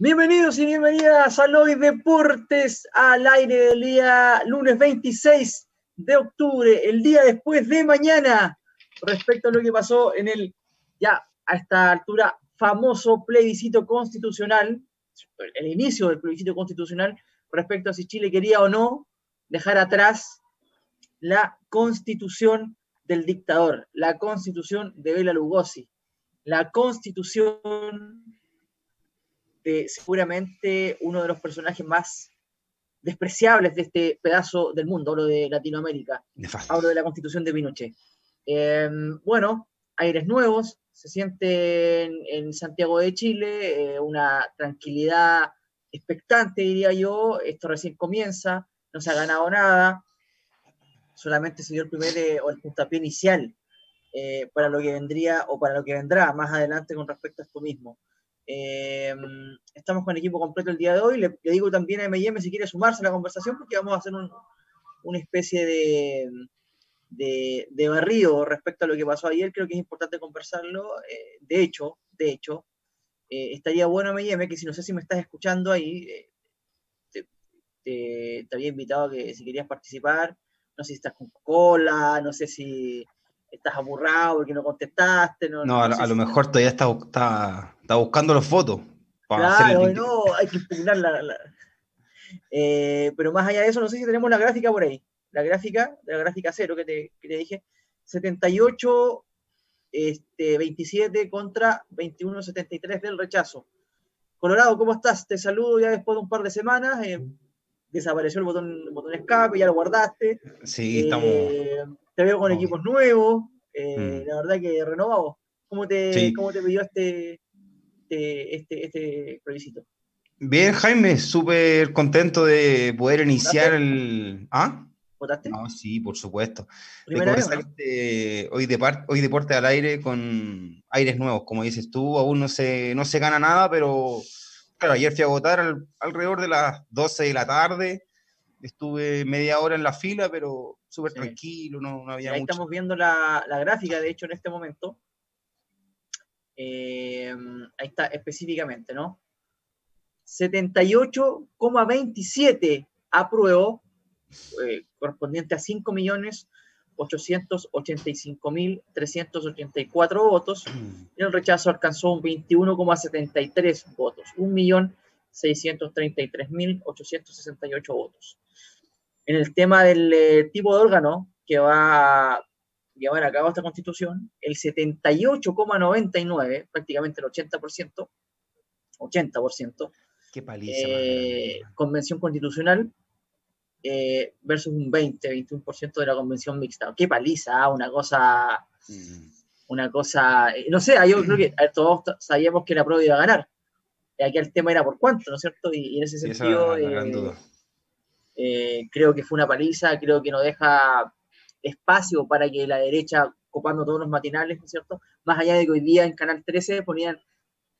Bienvenidos y bienvenidas a Hoy Deportes al aire del día lunes 26 de octubre, el día después de mañana, respecto a lo que pasó en el ya a esta altura famoso plebiscito constitucional, el inicio del plebiscito constitucional respecto a si Chile quería o no dejar atrás la constitución del dictador, la constitución de Bela Lugosi, la constitución seguramente uno de los personajes más despreciables de este pedazo del mundo, hablo de Latinoamérica, hablo de la constitución de Pinochet. Em, bueno, aires nuevos, se siente en, Santiago de Chile eh, una tranquilidad expectante, diría yo, esto recién comienza, no se ha ganado nada, solamente se dio el primer eh, o el puntapié inicial eh, para lo que vendría o para lo que vendrá más adelante con respecto a esto mismo. Em, estamos con el equipo completo el día de hoy. Le, digo también a M&M si quiere sumarse a la conversación porque vamos a hacer una especie de, de, barrido respecto a lo que pasó ayer. Creo que es importante conversarlo. Eh, de hecho, de hecho, eh, estaría bueno M&M que si no sé si me estás escuchando ahí, eh, te, te, había invitado a que si querías participar. No sé si estás con cola, no sé si estás aburrado porque no contestaste. No, no, a, lo mejor todavía está, está, está, buscando los fotos. claro, no, hay que impugnar la... Eh, pero más allá de eso, no sé si tenemos la gráfica por ahí. La gráfica, la gráfica cero que te, que te dije. 78, este, 27 contra 21, 73 del rechazo. Colorado, ¿cómo estás? Te saludo ya después de un par de semanas. Eh, desapareció el botón, el botón escape, ya lo guardaste. Sí, estamos eh, te veo con equipos nuevos, eh, mm. la verdad que renovado. ¿Cómo te, ¿cómo te pidió este, este, este, este plebiscito? Bien, Jaime, súper contento de poder iniciar el... ¿Ah? ¿Votaste? No, sí, por supuesto. De hoy, de hoy deporte al aire con aires nuevos, como dices tú, aún no se, no se gana nada, pero claro, ayer fui a votar alrededor de las 12 de la tarde, estuve media hora en la fila, pero súper tranquilo, no, no había Ahí estamos viendo la, la, gráfica, de hecho, en este momento. Eh, ahí está específicamente, ¿no? 78,27 apruebo, eh, correspondiente a 5.885.384 votos, y el rechazo alcanzó un 21,73 votos, 1.633.868 votos. En el tema del eh, tipo de órgano que va a llevar a cabo esta constitución, el 78,99, prácticamente el 80%, 80%, Qué paliza, eh, convención constitucional eh, versus un 20, 21% de la convención mixta. Qué paliza, ah, una cosa, mm. una cosa, no sé, yo creo que todos sabíamos que la prueba iba a ganar. Aquí el tema era por cuánto, ¿no es cierto? Y, en ese sentido... Eh, creo que fue una paliza, creo que no deja espacio para que la derecha, copando todos los matinales, ¿no es cierto? Más allá de que hoy día en Canal 13 ponían,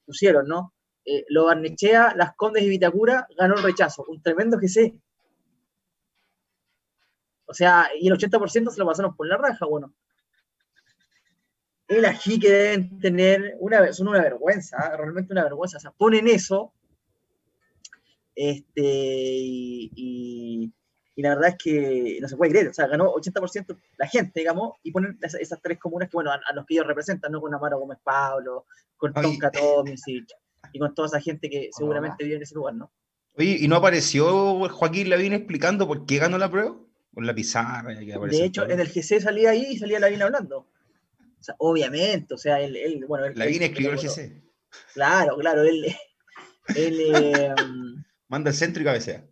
pusieron, ¿no? Eh, lo Barnechea, Las Condes y Vitacura ganó el rechazo, un tremendo que sé. O sea, y el 80% se lo pasaron por la raja, bueno. El ají que deben tener, una, son una vergüenza, ¿eh? realmente una vergüenza. O sea, ponen eso este, y, la verdad es que no se puede creer, o sea, ganó 80% la gente, digamos, y ponen esas, tres comunas que, bueno, a, los que ellos representan, ¿no? Con Amaro Gómez Pablo, con Tonka Tomisic, y con toda esa gente que seguramente vive en ese lugar, ¿no? Oye, ¿y no apareció Joaquín Lavín explicando por qué ganó la prueba? Con la pizarra. de hecho, en el GC salía ahí y salía Lavín hablando. O sea, obviamente, o sea, él, él bueno... Él, Lavín escribió el GC. Claro, claro, él... él eh, manda el centro y cabecea.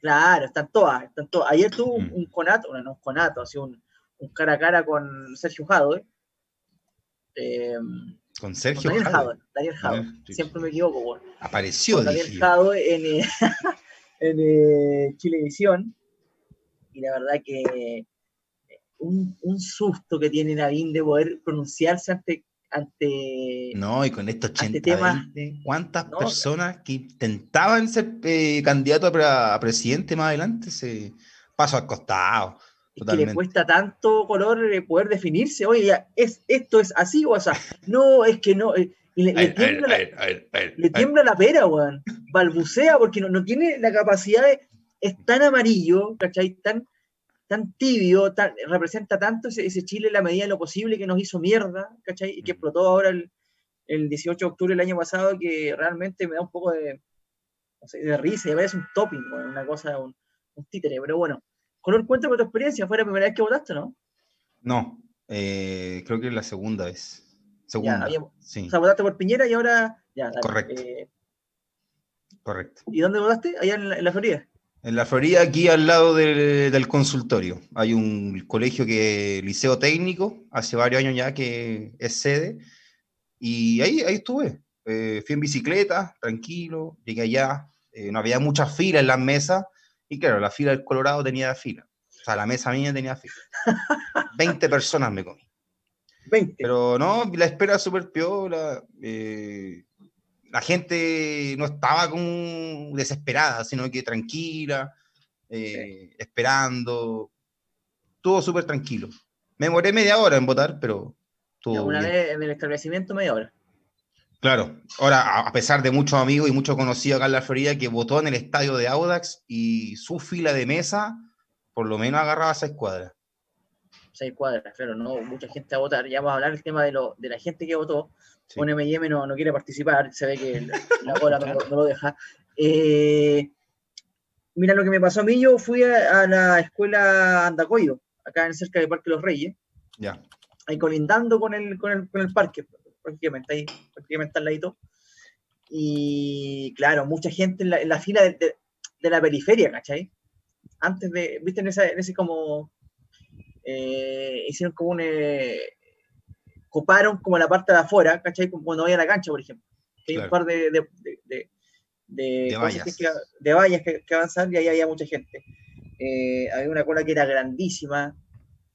Claro, están todas, están todas. Ayer tuvo un, mm. conato, bueno, no un conato, así un, un, cara a cara con Sergio Jado, eh, con Sergio Daniel Jado. Daniel Jado, siempre me equivoco, bueno. Apareció, Daniel Jado en, en eh, Chilevisión, y la verdad que un, un susto que tiene Navín de poder pronunciarse ante ante... No, y con estos 80 ¿cuántas personas que intentaban ser eh, candidato a, presidente más adelante se pasó al costado? Es que le cuesta tanto color eh, poder definirse. Oye, ¿es, ¿esto es así o así? No, es que no. Eh, Y le, tiembla, la, pera, weón. Balbucea porque no, no tiene la capacidad de. Es tan amarillo, ¿cachai? Tan, tan tibio, tan, representa tanto ese, Chile en la medida de lo posible que nos hizo mierda, ¿cachai? Y que mm. explotó ahora el, el 18 de octubre del año pasado, que realmente me da un poco de, de risa y a veces un topping, una cosa, un, un títere. Pero bueno, Color, cuéntame tu experiencia. ¿Fue la primera vez que votaste, no? No, eh, creo que es la segunda vez. Segunda. sí. O sea, votaste por Piñera y ahora. Ya, Correcto. Eh, Correcto. ¿Y dónde votaste? Allá en la, Florida. En la Florida, aquí al lado del, consultorio. Hay un colegio que, liceo técnico, hace varios años ya que es sede. Y ahí, ahí estuve. Eh, fui en bicicleta, tranquilo, llegué allá. no había muchas filas en las mesas. Y claro, la fila del Colorado tenía fila. O sea, la mesa mía tenía fila. 20 personas me comí. 20. Pero no, la espera súper piola. Eh, la gente no estaba como desesperada, sino que tranquila, eh, esperando. Todo súper tranquilo. Me demoré media hora en votar, pero... Una vez en el establecimiento, media hora. Claro, ahora a pesar de muchos amigos y muchos conocidos acá en la Florida que votó en el estadio de Audax y su fila de mesa, por lo menos agarraba seis cuadras seis cuadras, claro, no mucha gente a votar. Ya vamos a hablar del tema de, lo, de la gente que votó. Un M&M no, no quiere participar, se ve que la bola no, lo deja. Eh, mira lo que me pasó a mí, yo fui a, la escuela Andacoyo, acá en cerca del Parque Los Reyes. Ya. Ahí colindando con el, con el, con el parque, prácticamente, ahí, prácticamente al ladito. Y claro, mucha gente en la, en la fila de, de, la periferia, ¿cachai? Antes de, viste, en, esa, en ese como eh, hicieron como un... Eh, coparon como la parte de afuera, ¿cachai? Como cuando voy a la cancha, por ejemplo. hay un par de, de, de, de vallas, que, vallas que, y ahí había mucha gente. Eh, había una cola que era grandísima.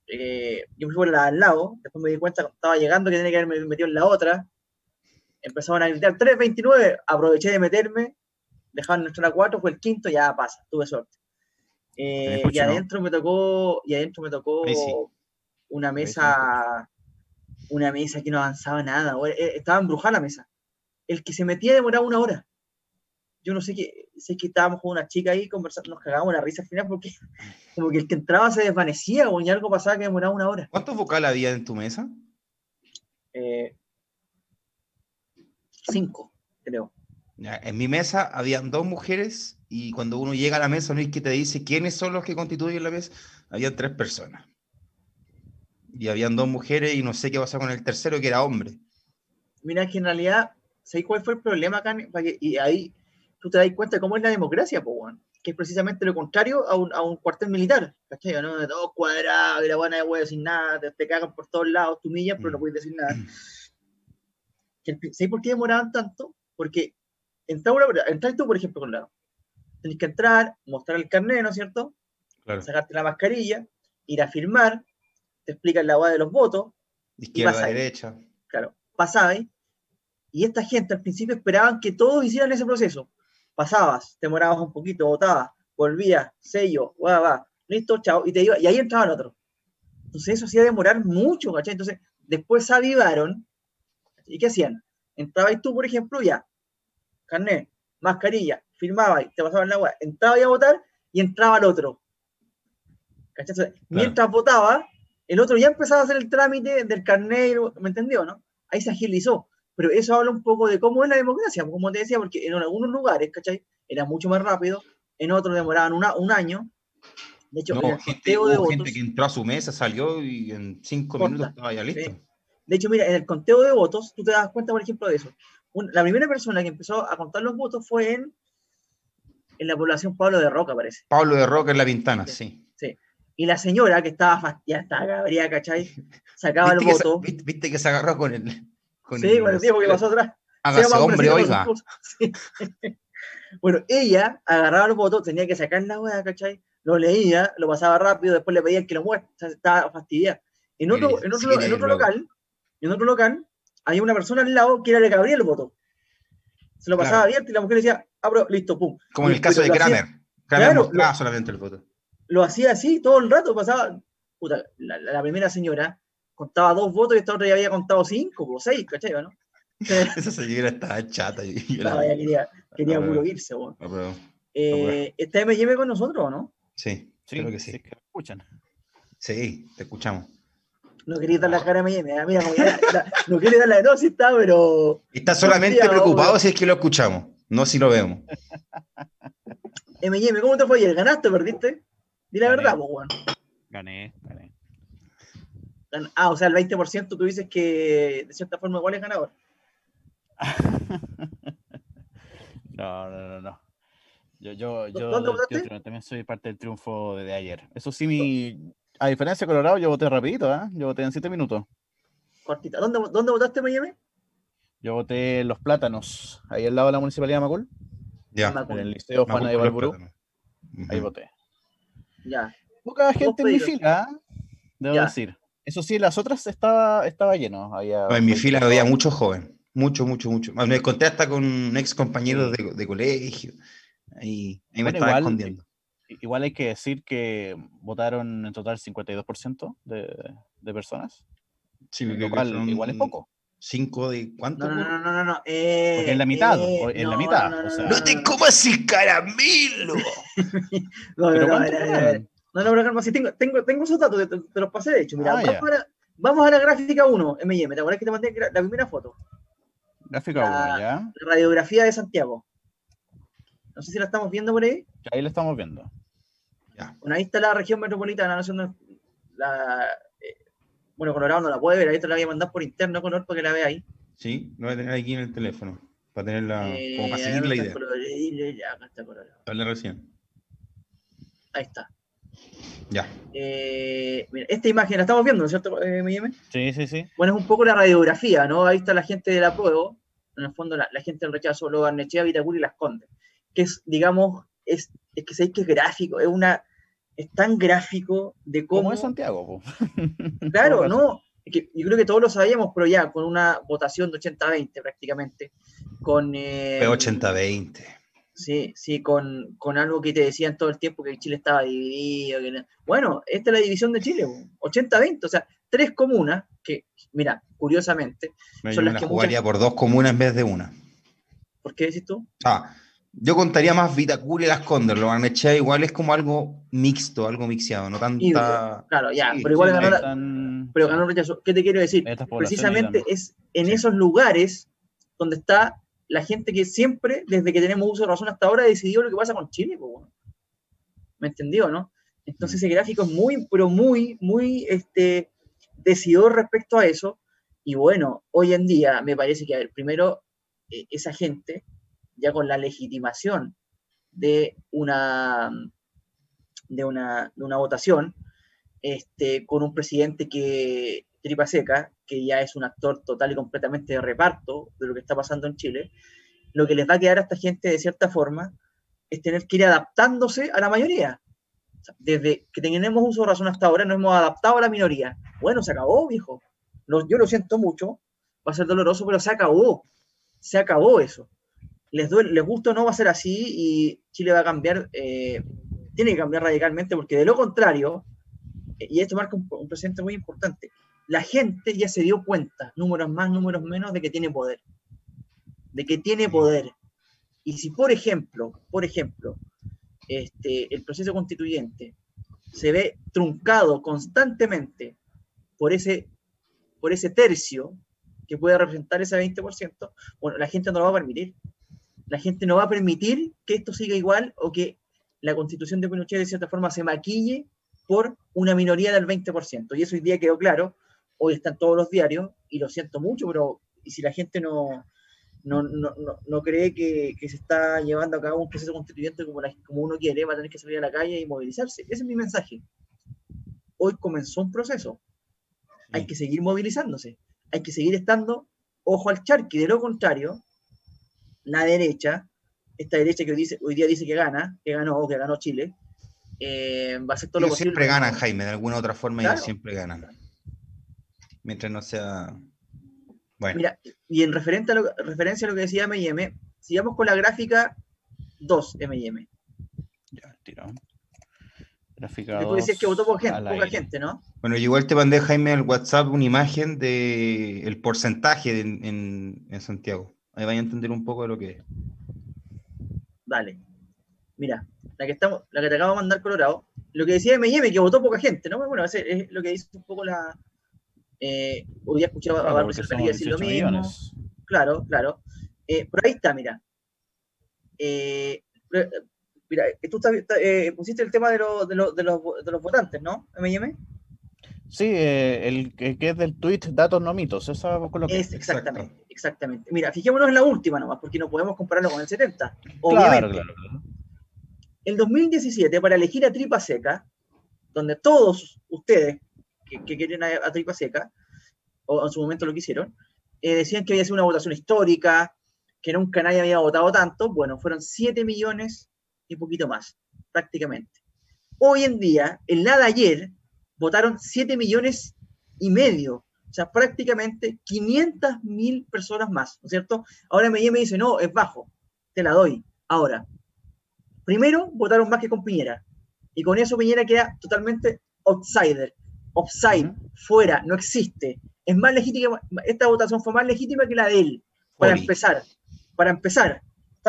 yo me fui por la al lado, después me di cuenta que estaba llegando que tenía que haberme metido en la otra. Empezaban a gritar 3.29, aproveché de meterme, dejaban nuestra 4, fue el quinto, ya pasa, tuve suerte. Eh, y adentro me tocó, y adentro me tocó una mesa, una mesa que no avanzaba nada, eh, estaba embrujada la mesa. El que se metía demoraba una hora. Yo no sé qué, sé que estábamos con una chica ahí conversando, nos cagábamos la risa al final porque como que el que entraba se desvanecía o y algo pasaba que demoraba una hora. ¿Cuántos vocales había en tu mesa? Eh, cinco, creo. En mi mesa habían dos mujeres y cuando uno llega a la mesa, no es que te dice quiénes son los que constituyen la mesa, había tres personas. Y habían dos mujeres y no sé qué pasó con el tercero, que era hombre. Mira, que en realidad, ¿sabes cuál fue el problema acá? Y ahí tú te das cuenta de cómo es la democracia, pues, que es precisamente lo contrario a un, a un cuartel militar, ¿cachai? ¿no? De todo cuadrado, y la buena de decir nada, te, cagan por todos lados, tú millas, pero no mm. puedes decir nada. ¿Sabes por qué demoraban tanto? Porque entraba tú, por ejemplo, con la tenés que entrar, mostrar el carnet, ¿no es cierto? Sacarte la mascarilla, ir a firmar, te explican la guada de los votos. Izquierda, derecha. Claro, pasabas. Y esta gente al principio esperaban que todos hicieran ese proceso. Pasabas, te morabas un poquito, votabas, volvías, sello, va, va, listo, chao, y te iba, y ahí entraban otros. Entonces eso hacía demorar mucho, ¿cachai? Entonces, después se avivaron, ¿y qué hacían? Entrabas tú, por ejemplo, ya, carnet, mascarilla, firmaba y te pasaban la web, entraba a votar y entraba el otro. Mientras votaba, el otro ya empezaba a hacer el trámite del carnet, ¿me entendió, no? Ahí se agilizó. Pero eso habla un poco de cómo es la democracia, como te decía, porque en algunos lugares, ¿cachai? Era mucho más rápido, en otros demoraban un año. De hecho, no, gente, de gente que entró a su mesa, salió y en cinco minutos estaba ya listo. De hecho, mira, en el conteo de votos, tú te das cuenta, por ejemplo, de eso. La primera persona que empezó a contar los votos fue en en la población Pablo de Roca, parece. Pablo de Roca en la Pintana, sí. Sí. Y la señora que estaba fastidiada, estaba cabría, ¿cachai? Sacaba el voto. ¿viste, que se agarró con el. Con sí, con el tiempo que pasó atrás. Hágase hombre, oiga. Bueno, ella agarraba el voto, tenía que sacar la hueá, ¿cachai? Lo leía, lo pasaba rápido, después le pedían que lo sea, estaba fastidiada. En otro, en otro, en otro local, en otro local, hay una persona al lado que era el voto. Se lo pasaba abierto y la mujer decía, abro, listo, pum. Como en el caso de Kramer. Kramer mostraba solamente el voto. Lo hacía así todo el rato, pasaba. Puta, la, primera señora contaba dos votos y esta otra ya había contado cinco o seis, ¿cachai? ¿no? Esa señora estaba chata. Y quería, quería puro irse, bueno. eh, ¿Está M&M con nosotros o no? Sí, sí, creo que sí. que escuchan. Sí, te escuchamos. No quería dar la cara a M&M. Ah, mira, no quiere dar la no, sí está, pero... Está solamente preocupado si es que lo escuchamos, no si lo vemos. M&M, ¿cómo te fue ayer? ¿Ganaste o perdiste? Di la verdad, pues, bueno. Gané, gané. Ah, o sea, el 20% tú dices que de cierta forma igual es ganador. no, no, no, no. Yo, yo, yo, también soy parte del triunfo de, ayer. Eso sí, mi, a diferencia de Colorado, yo voté rapidito, ¿eh? Yo voté en 7 minutos. Cortita. ¿Dónde, ¿Dónde votaste, Miami? Yo voté en Los Plátanos, ahí al lado de la Municipalidad de Macul. Ya. En el Liceo Juana de Valburú. Ahí voté. Ya. Poca gente en mi fila, ¿eh? debo decir. Eso sí, las otras estaba, estaba lleno. Había en mi fila había mucho joven. Mucho, mucho, mucho. Me conté hasta con ex compañeros de, colegio. Ahí, me estaba escondiendo. Igual hay que decir que votaron en total 52% de, de personas. Sí, igual, igual es poco. ¿Cinco de cuánto? No, no, no, no, no. Eh, Porque en la mitad, eh, en la mitad. No, o sea, no te comas el caramelo. no, no, no, no, no, pero si tengo, tengo, tengo esos datos, te, los pasé de hecho. Mira, ah, vamos, a, la gráfica 1, MM, ¿te acuerdas que te mandé la primera foto? Gráfica 1, ya. La radiografía de Santiago. No sé si la estamos viendo por ahí. Ahí la estamos viendo. Ya. Bueno, ahí está la región metropolitana, la, la eh, bueno, Colorado no la puede ver, ahí te la voy a mandar por interno, Color, para que la vea ahí. Sí, lo voy a tener aquí en el teléfono, para tenerla, eh, como para seguir la idea. Ya, acá está Colorado. Dale recién. Ahí está. Ya. Eh, mira, esta imagen la estamos viendo, ¿no es cierto, eh, Sí, sí, sí. Bueno, es un poco la radiografía, ¿no? Ahí está la gente del apruebo, en el fondo la, gente del rechazo, luego Arnechea, Vitacuri y Las Condes, que es, digamos, es, es que sabéis que es gráfico, es una es tan gráfico de cómo... ¿Cómo es Santiago? claro, ¿no? Que yo creo que todos lo sabíamos, pero ya con una votación de 80-20 prácticamente, con... Eh, 80-20. Sí, sí, con, con, algo que te decían todo el tiempo que Chile estaba dividido. Bueno, esta es la división de Chile, 80-20, o sea, tres comunas que, mira, curiosamente, son las que jugaría por dos comunas en vez de una. ¿Por qué decís tú? Ah, yo contaría más Vitacura y Las Condes, lo echar igual es como algo mixto, algo mixeado, no tanta... Claro, ya, pero igual ganó, la, pero ganó rechazo. ¿Qué te quiero decir? Precisamente es en esos lugares donde está la gente que siempre, desde que tenemos uso de razón hasta ahora, ha decidido lo que pasa con Chile. ¿Me entendió, no? Entonces ese gráfico es muy, pero muy, muy este, decidor respecto a eso. Y bueno, hoy en día me parece que, a ver, primero, eh, esa gente, ya con la legitimación de una, de una, de una votación, este, con un presidente que tripa seca, que ya es un actor total y completamente de reparto de lo que está pasando en Chile, lo que les va a quedar a esta gente de cierta forma es tener que ir adaptándose a la mayoría. desde que tenemos uso de razón hasta ahora, nos hemos adaptado a la minoría. Bueno, se acabó, viejo. yo lo siento mucho, va a ser doloroso, pero se acabó. Se acabó eso. Les, duele, les gusta o no, va a ser así y Chile va a cambiar, eh, tiene que cambiar radicalmente, porque de lo contrario, y esto marca un, un presente muy importante, la gente ya se dio cuenta, números más, números menos, de que tiene poder. De que tiene poder. Y si, por ejemplo, por ejemplo, este, el proceso constituyente se ve truncado constantemente por ese, por ese tercio que puede representar ese 20%, bueno, la gente no lo va a permitir. La gente no va a permitir que esto siga igual o que la constitución de Pinochet de cierta forma se maquille por una minoría del 20%. Y eso hoy día quedó claro hoy están todos los diarios, y lo siento mucho, pero y si la gente no, no, no, no cree que, que, se está llevando a cabo un proceso constituyente como, como uno quiere, va a tener que salir a la calle y movilizarse. Ese es mi mensaje. Hoy comenzó un proceso. Hay que seguir movilizándose. Hay que seguir estando ojo al charqui. De lo contrario, la derecha, esta derecha que hoy, dice, hoy día dice que gana, que ganó o que ganó Chile, eh, va a ser todo lo posible. Siempre ganan, Jaime, de alguna otra forma ellos siempre ganan mientras no sea... Bueno. Mira, y en referente a lo, referencia a lo que decía M&M, sigamos con la gráfica 2 M&M. Ya, tiro. Después decías que votó poca gente, poca gente, ¿no? Bueno, igual te mandé, Jaime, al WhatsApp una imagen del el porcentaje en, en, Santiago. Ahí vaya a entender un poco de lo que es. Dale. Mira, la que, estamos, la que te acabo de mandar Colorado, lo que decía M&M, que votó poca gente, ¿no? Bueno, es lo que dice un poco la... Eh, hoy día escuchaba a Barbara decir lo mismo. Claro, claro. Eh, pero ahí está, mira. Eh, Mira, tú eh, pusiste el tema de, de, los, de, los, votantes, ¿no? M&M. Sí, eh, el que es del tweet Datos no mitos, eso con lo que es. Exactamente, exactamente. Mira, fijémonos en la última nomás, porque no podemos compararlo con el 70. Obviamente. Claro, claro, claro. El 2017, para elegir a Tripa Seca, donde todos ustedes que, que quieren a, Tripa Seca, o en su momento lo quisieron, eh, decían que había sido una votación histórica, que nunca nadie había votado tanto. Bueno, fueron 7 millones y poquito más, prácticamente. Hoy en día, en la de ayer, votaron 7 millones y medio, o sea, prácticamente 500 mil personas más, ¿no es cierto? Ahora me, me dice, no, es bajo, te la doy. Ahora, primero votaron más que con Piñera, y con eso Piñera queda totalmente outsider, offside, fuera, no existe. Es más legítima, esta votación fue más legítima que la de él, para empezar, para empezar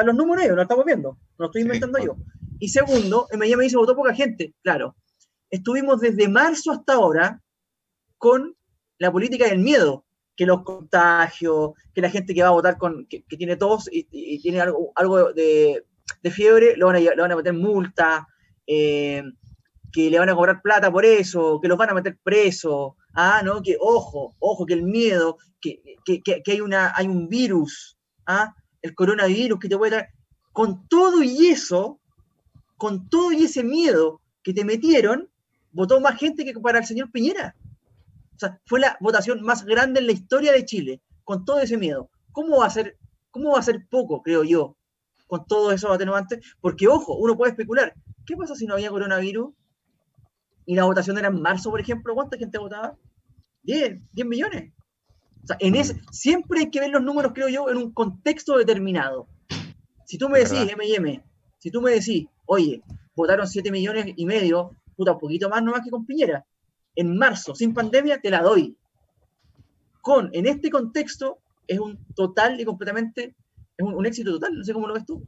los números ellos, lo estamos viendo, no lo estoy inventando yo. Y segundo, en me dice votó poca gente, claro. Estuvimos desde marzo hasta ahora con la política del miedo, que los contagios, que la gente que va a votar con, que, tiene tos y, tiene algo, algo de, fiebre, lo van, a, lo van a meter multa, eh, que le van a cobrar plata por eso, que los van a meter preso, ah, ¿no? Que ojo, ojo, que el miedo, que, que, que hay, una, hay un virus, ¿ah? el coronavirus que te puede dar, con todo y eso, con todo y ese miedo que te metieron, votó más gente que para el señor Piñera. O sea, fue la votación más grande en la historia de Chile, con todo ese miedo. ¿Cómo va a ser, cómo va a ser poco, creo yo, con todos esos atenuantes? Porque, ojo, uno puede especular, ¿qué pasa si no había coronavirus? Y la votación era en marzo, por ejemplo, ¿cuánta gente votaba? 10, 10 millones en ese, siempre hay que ver los números, creo yo, en un contexto determinado. Si tú me decís, M&M, si tú me decís, oye, votaron 7 millones y medio, puta, un poquito más nomás que con Piñera, en marzo, sin pandemia, te la doy. Con, en este contexto, es un total y completamente, es un, éxito total, no sé cómo lo ves tú.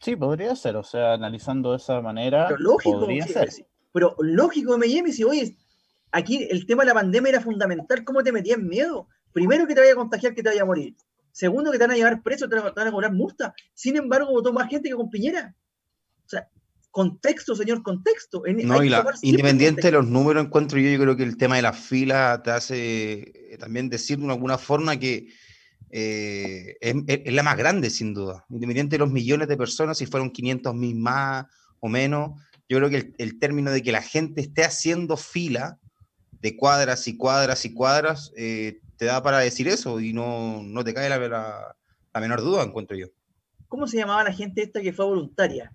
Sí, podría ser, o sea, analizando de esa manera, pero lógico, podría ser. Pero lógico, M&M, si, oye, aquí el tema de la pandemia era fundamental. ¿Cómo te metías miedo? Primero que te vaya a contagiar, que te vaya a morir. Segundo que te van a llevar preso, te van a cobrar multa. Sin embargo, votó más gente que con Piñera. O sea, contexto, señor, contexto. no, y independiente de los números, encuentro yo, yo creo que el tema de la fila te hace eh, también decir de alguna forma que eh, es, la más grande, sin duda. Independiente de los millones de personas, si fueron 500 mil más o menos, yo creo que el, término de que la gente esté haciendo fila de cuadras y cuadras y cuadras, eh, te da para decir eso y no, no te cae la, la, menor duda, encuentro yo. ¿Cómo se llamaba la gente esta que fue voluntaria?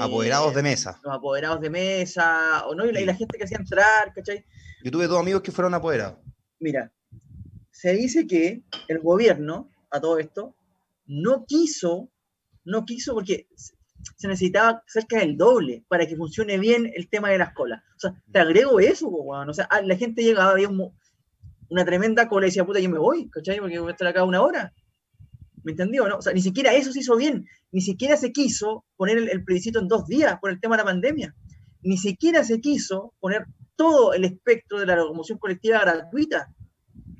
Apoderados de eh, mesa. Los apoderados de mesa, o no, y la, gente que hacía entrar, ¿cachai? Yo tuve dos amigos que fueron apoderados. Mira, se dice que el gobierno, a todo esto, no quiso, no quiso porque se necesitaba cerca del doble para que funcione bien el tema de las colas. O sea, te agrego eso, O sea, ah, la gente llegaba, había una tremenda cola y decía, puta, yo me voy, ¿cachai? Porque voy a estar acá una hora. ¿Me entendió? No? O sea, ni siquiera eso se hizo bien. Ni siquiera se quiso poner el, plebiscito en dos días por el tema de la pandemia. Ni siquiera se quiso poner todo el espectro de la locomoción colectiva gratuita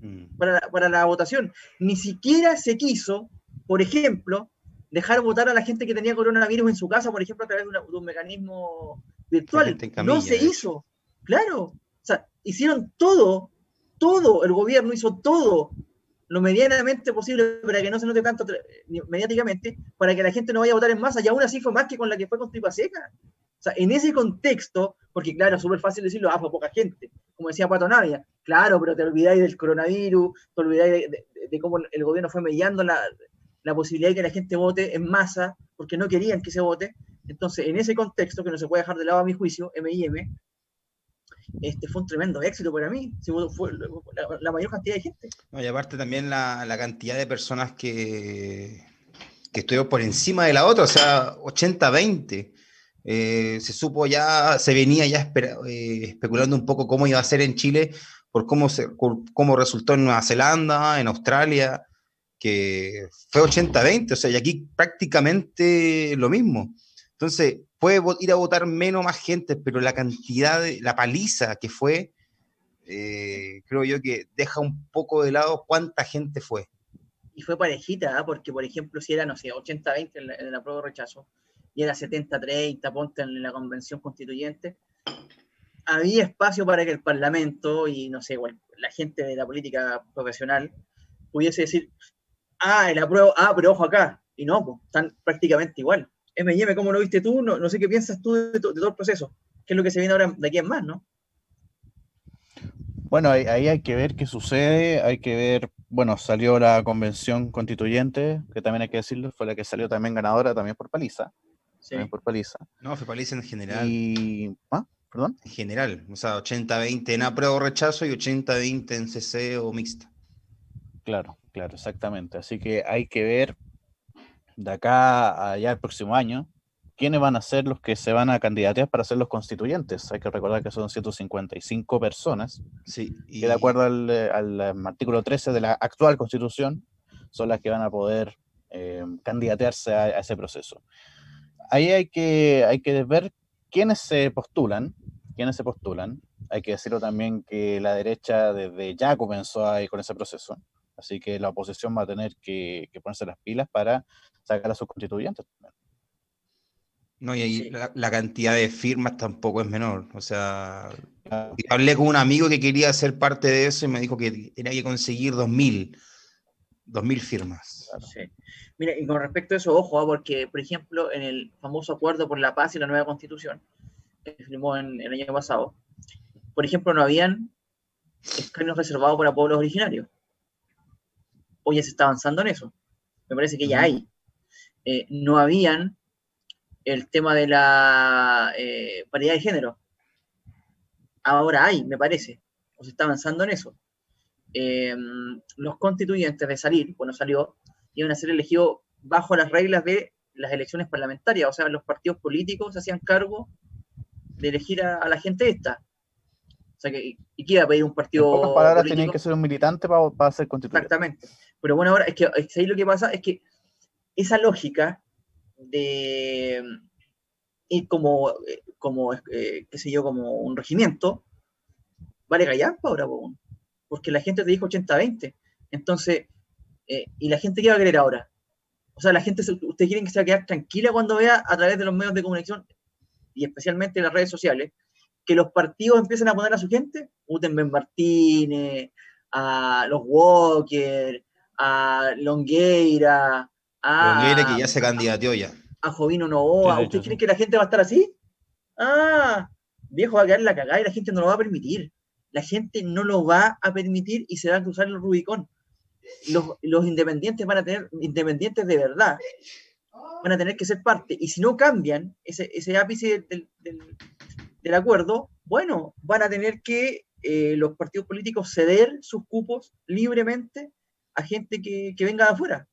mm. para para la votación. Ni siquiera se quiso, por ejemplo, dejar votar a la gente que tenía coronavirus en su casa, por ejemplo, a través de, un mecanismo virtual. no se hizo. Claro. O sea, hicieron todo, todo, el gobierno hizo todo lo medianamente posible para que no se note tanto mediáticamente, para que la gente no vaya a votar en masa, y aún así fue más que con la que fue con Tripa Seca. O sea, en ese contexto, porque claro, súper fácil decirlo, ah, fue poca gente, como decía Pato Navia, claro, pero te olvidáis del coronavirus, te olvidáis de, cómo el gobierno fue mediando la, la posibilidad de que la gente vote en masa porque no querían que se vote. Entonces, en ese contexto, que no se puede dejar de lado a mi juicio, M&M, este fue un tremendo éxito para mí, fue la, mayor cantidad de gente. y aparte también la, cantidad de personas que, que estuvieron por encima de la otra, o sea, 80-20. Eh, se supo ya, se venía ya eh, especulando un poco cómo iba a ser en Chile por cómo, se, cómo resultó en Nueva Zelanda, en Australia, que fue 80-20, o sea, y aquí prácticamente lo mismo. Entonces, puede ir a votar menos más gente, pero la cantidad, de, la paliza que fue, eh, creo yo que deja un poco de lado cuánta gente fue. Y fue parejita, ¿ah? porque por ejemplo, si era, no sé, 80-20 en, en, la prueba de rechazo, y era 70-30, ponte en la convención constituyente, había espacio para que el Parlamento y, no sé, bueno, la gente de la política profesional pudiese decir, ah, el apruebo, ah, pero ojo acá, y no, pues, están prácticamente igual. M&M, ¿cómo lo viste tú? No, no sé qué piensas tú de, todo el proceso. ¿Qué es lo que se viene ahora de aquí en más, no? Bueno, ahí, hay que ver qué sucede, hay que ver, bueno, salió la convención constituyente, que también hay que decirlo, fue la que salió también ganadora, también por paliza. Sí. por paliza. No, fue paliza en general. Y, ¿ah? ¿Perdón? En general, o sea, 80-20 en apruebo rechazo y 80-20 en CC o mixta. Claro, claro, exactamente. Así que hay que ver de acá a allá el próximo año quiénes van a ser los que se van a candidatear para ser los constituyentes. Hay que recordar que son 155 personas. Sí. Y... Que de acuerdo al, al, artículo 13 de la actual constitución son las que van a poder eh, candidatearse a, a, ese proceso. Ahí hay que, hay que ver quiénes se postulan quienes se postulan. Hay que decirlo también que la derecha desde ya comenzó ahí con ese proceso, así que la oposición va a tener que, ponerse las pilas para sacar a sus constituyentes No, y ahí la, cantidad de firmas tampoco es menor. O sea, hablé con un amigo que quería ser parte de eso y me dijo que tenía que conseguir 2.000, 2.000 firmas. Mira, y con respecto a eso, ojo, ¿ah? porque, por ejemplo, en el famoso acuerdo por la paz y la nueva constitución, que firmó en, el año pasado, por ejemplo, no habían escaños reservados para pueblos originarios. Hoy ya se está avanzando en eso. Me parece que ya hay. Eh, no habían el tema de la eh, paridad de género. Ahora hay, me parece. O se está avanzando en eso. Eh, los constituyentes de salir, cuando salió, iban a ser elegidos bajo las reglas de las elecciones parlamentarias. O sea, los partidos políticos se hacían cargo de elegir a, la gente esta. O sea, que, ¿y qué iba a pedir un partido? En pocas palabras, tenían que ser un militante para, para ser constituyente. Exactamente. Pero bueno, ahora es que, ahí lo que pasa es que esa lógica de ir como, como eh, qué sé yo, como un regimiento, vale callar ahora, porque la gente te dijo 80-20. Entonces, eh, ¿y la gente qué va a querer ahora? O sea, la gente, ¿ustedes quieren que se va a quedar tranquila cuando vea a través de los medios de comunicación y especialmente en las redes sociales, que los partidos empiecen a poner a su gente, Gutenberg Martínez, a los Walker, a Longueira, a... Longueira que ya se candidateó ya. A Jovino Novoa. ¿Usted cree que la gente va a estar así? Ah, viejo va a quedar la cagada y la gente no lo va a permitir. La gente no lo va a permitir y se va a cruzar el Rubicón. Los, los independientes van a tener, independientes de verdad, van a tener que ser parte. Y si no cambian ese, ese ápice del, del, acuerdo, bueno, van a tener que eh, los partidos políticos ceder sus cupos libremente a gente que, que venga de afuera.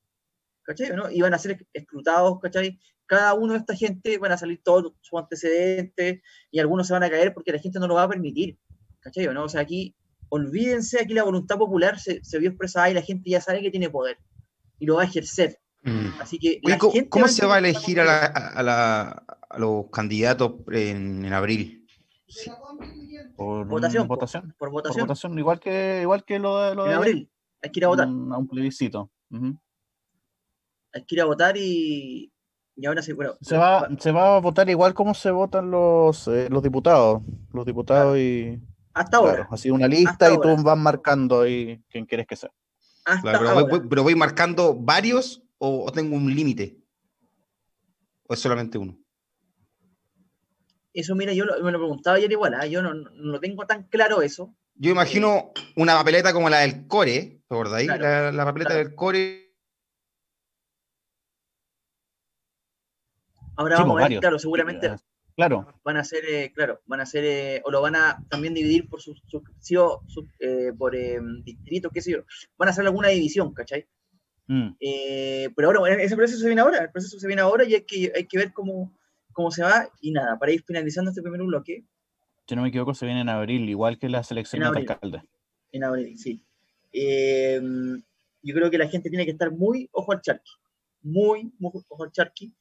¿Cachai? ¿no? Y van a ser escrutados, ¿cachai? Cada uno de esta gente van a salir todos sus antecedentes y algunos se van a caer porque la gente no lo va a permitir. ¿Cachai? ¿no? O sea, aquí, olvídense, aquí la voluntad popular se, se vio expresada y la gente ya sabe que tiene poder y lo va a ejercer. Mm. Así que ¿Cómo, se va a elegir a, los candidatos en, abril? Por votación, votación. Por, votación. igual que, igual que lo de, lo en abril. Hay que ir a votar. a un plebiscito. Hay que ir a votar y, y ahora sí, bueno. Se va, se va a votar igual como se votan los, eh, los diputados. Los diputados y. Hasta ahora. así una lista y tú vas marcando ahí quién quieres que sea. pero voy marcando varios o, tengo un límite? ¿O es solamente uno? Eso, mira, yo me lo preguntaba ayer igual, ¿ah? yo no, no, tengo tan claro eso. Yo imagino una papeleta como la del core, ¿por ahí? la, papeleta del core. Ahora vamos a ver, claro, seguramente claro. van a ser, eh, claro, van a ser, eh, o lo van a también dividir por suscripción, eh, por distrito, qué sé yo, van a hacer alguna división, ¿cachai? Mm. Pero ahora, ese proceso se viene ahora, el proceso se viene ahora y hay que, hay que ver cómo, cómo se va. Y nada, para ir finalizando este primer bloque. Si no me equivoco, se viene en abril, igual que la selección de alcalde. En abril, sí. Yo creo que la gente tiene que estar muy ojo al charqui. Muy, muy ojo al charqui.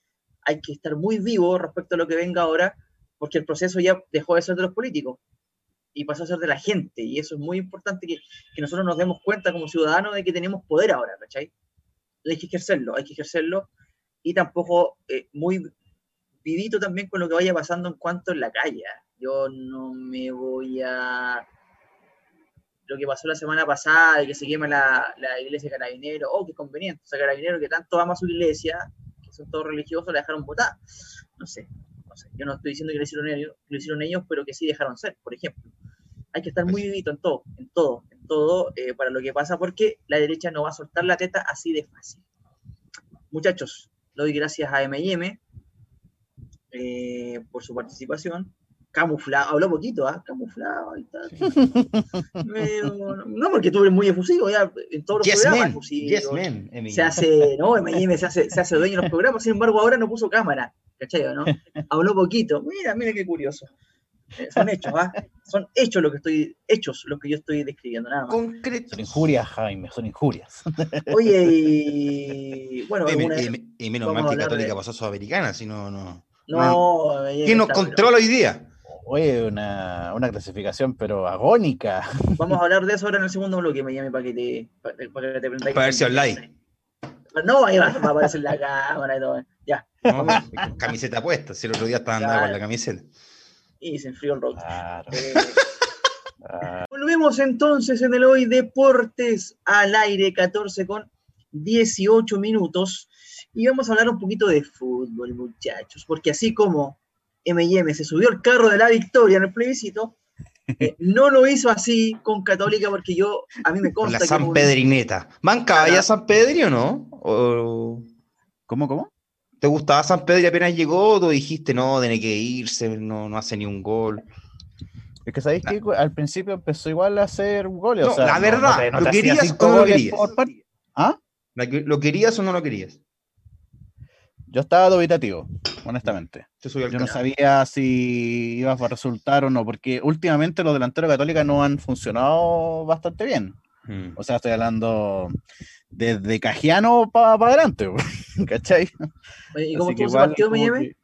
Hay que estar muy vivo respecto a lo que venga ahora, porque el proceso ya dejó de ser de los políticos y pasó a ser de la gente. Y eso es muy importante que, que nosotros nos demos cuenta como ciudadanos de que tenemos poder ahora, ¿cachai? Hay que ejercerlo, hay que ejercerlo. Y tampoco eh, muy vivito también con lo que vaya pasando en cuanto en la calle. ¿ah? Yo no me voy a... Lo que pasó la semana pasada, de que se quema la, la iglesia de Carabinero, oh, qué conveniente. O sea, Carabinero que tanto ama su iglesia, son todos religiosos, la dejaron votar. No sé, no sé. Yo no estoy diciendo que lo hicieron ellos, lo hicieron ellos pero que sí dejaron ser, por ejemplo hay que estar muy vivito en todo, en todo, en todo, eh, para lo que pasa, porque la derecha no va a soltar la teta así de fácil. Muchachos, le doy gracias a M&M por su participación. Camuflado, habló poquito, ¿ah? Camuflado y tal. no, porque tú eres muy efusivo, ya en todos los programas. yes, man, se hace, no, M&M se hace, se hace dueño de los programas, sin embargo ahora no puso cámara, ¿cachai? ¿no? Habló poquito. Mira, mira qué curioso. Eh, son hechos, ¿ah? Son hechos lo que estoy, hechos lo que yo estoy describiendo, nada más. Son injurias, Jaime, son injurias. Oye, y bueno, y, menos mal que Católica pasó a Sudamericana, si no, no. No, ¿quién nos controla hoy día? Oye, una, una, clasificación, pero agónica. Vamos a hablar de eso ahora en el segundo bloque, me llame para que te, para, que te Para ver si online. No, ahí va, va, a aparecer la cámara y todo. Ya. camiseta puesta, si el otro día estaban andando con la camiseta y se enfrió el roto. Eh, volvemos entonces en el hoy Deportes al aire, 14 con 18 minutos. Y vamos a hablar un poquito de fútbol, muchachos, porque así como MM se subió el carro de la victoria en el plebiscito, eh, no lo hizo así con Católica porque yo, a mí me consta la San Pedrineta. ¿Van ya San Pedro o no? ¿Cómo, cómo? ¿Te gustaba San Pedro y apenas llegó o tú dijiste, no, tiene que irse, no, no hace ni un gol? Es que sabéis que al principio empezó igual a hacer goles. No, la verdad, ¿lo querías o no lo querías? ¿Ah? ¿Lo querías o no lo querías? Yo estaba dubitativo, honestamente. Yo no sabía si iba a resultar o no, porque últimamente los delanteros católicos no han funcionado bastante bien. Mm. O sea, estoy hablando desde Cajiano para adelante, ¿cachai? ¿Y cómo estuvo ese partido, me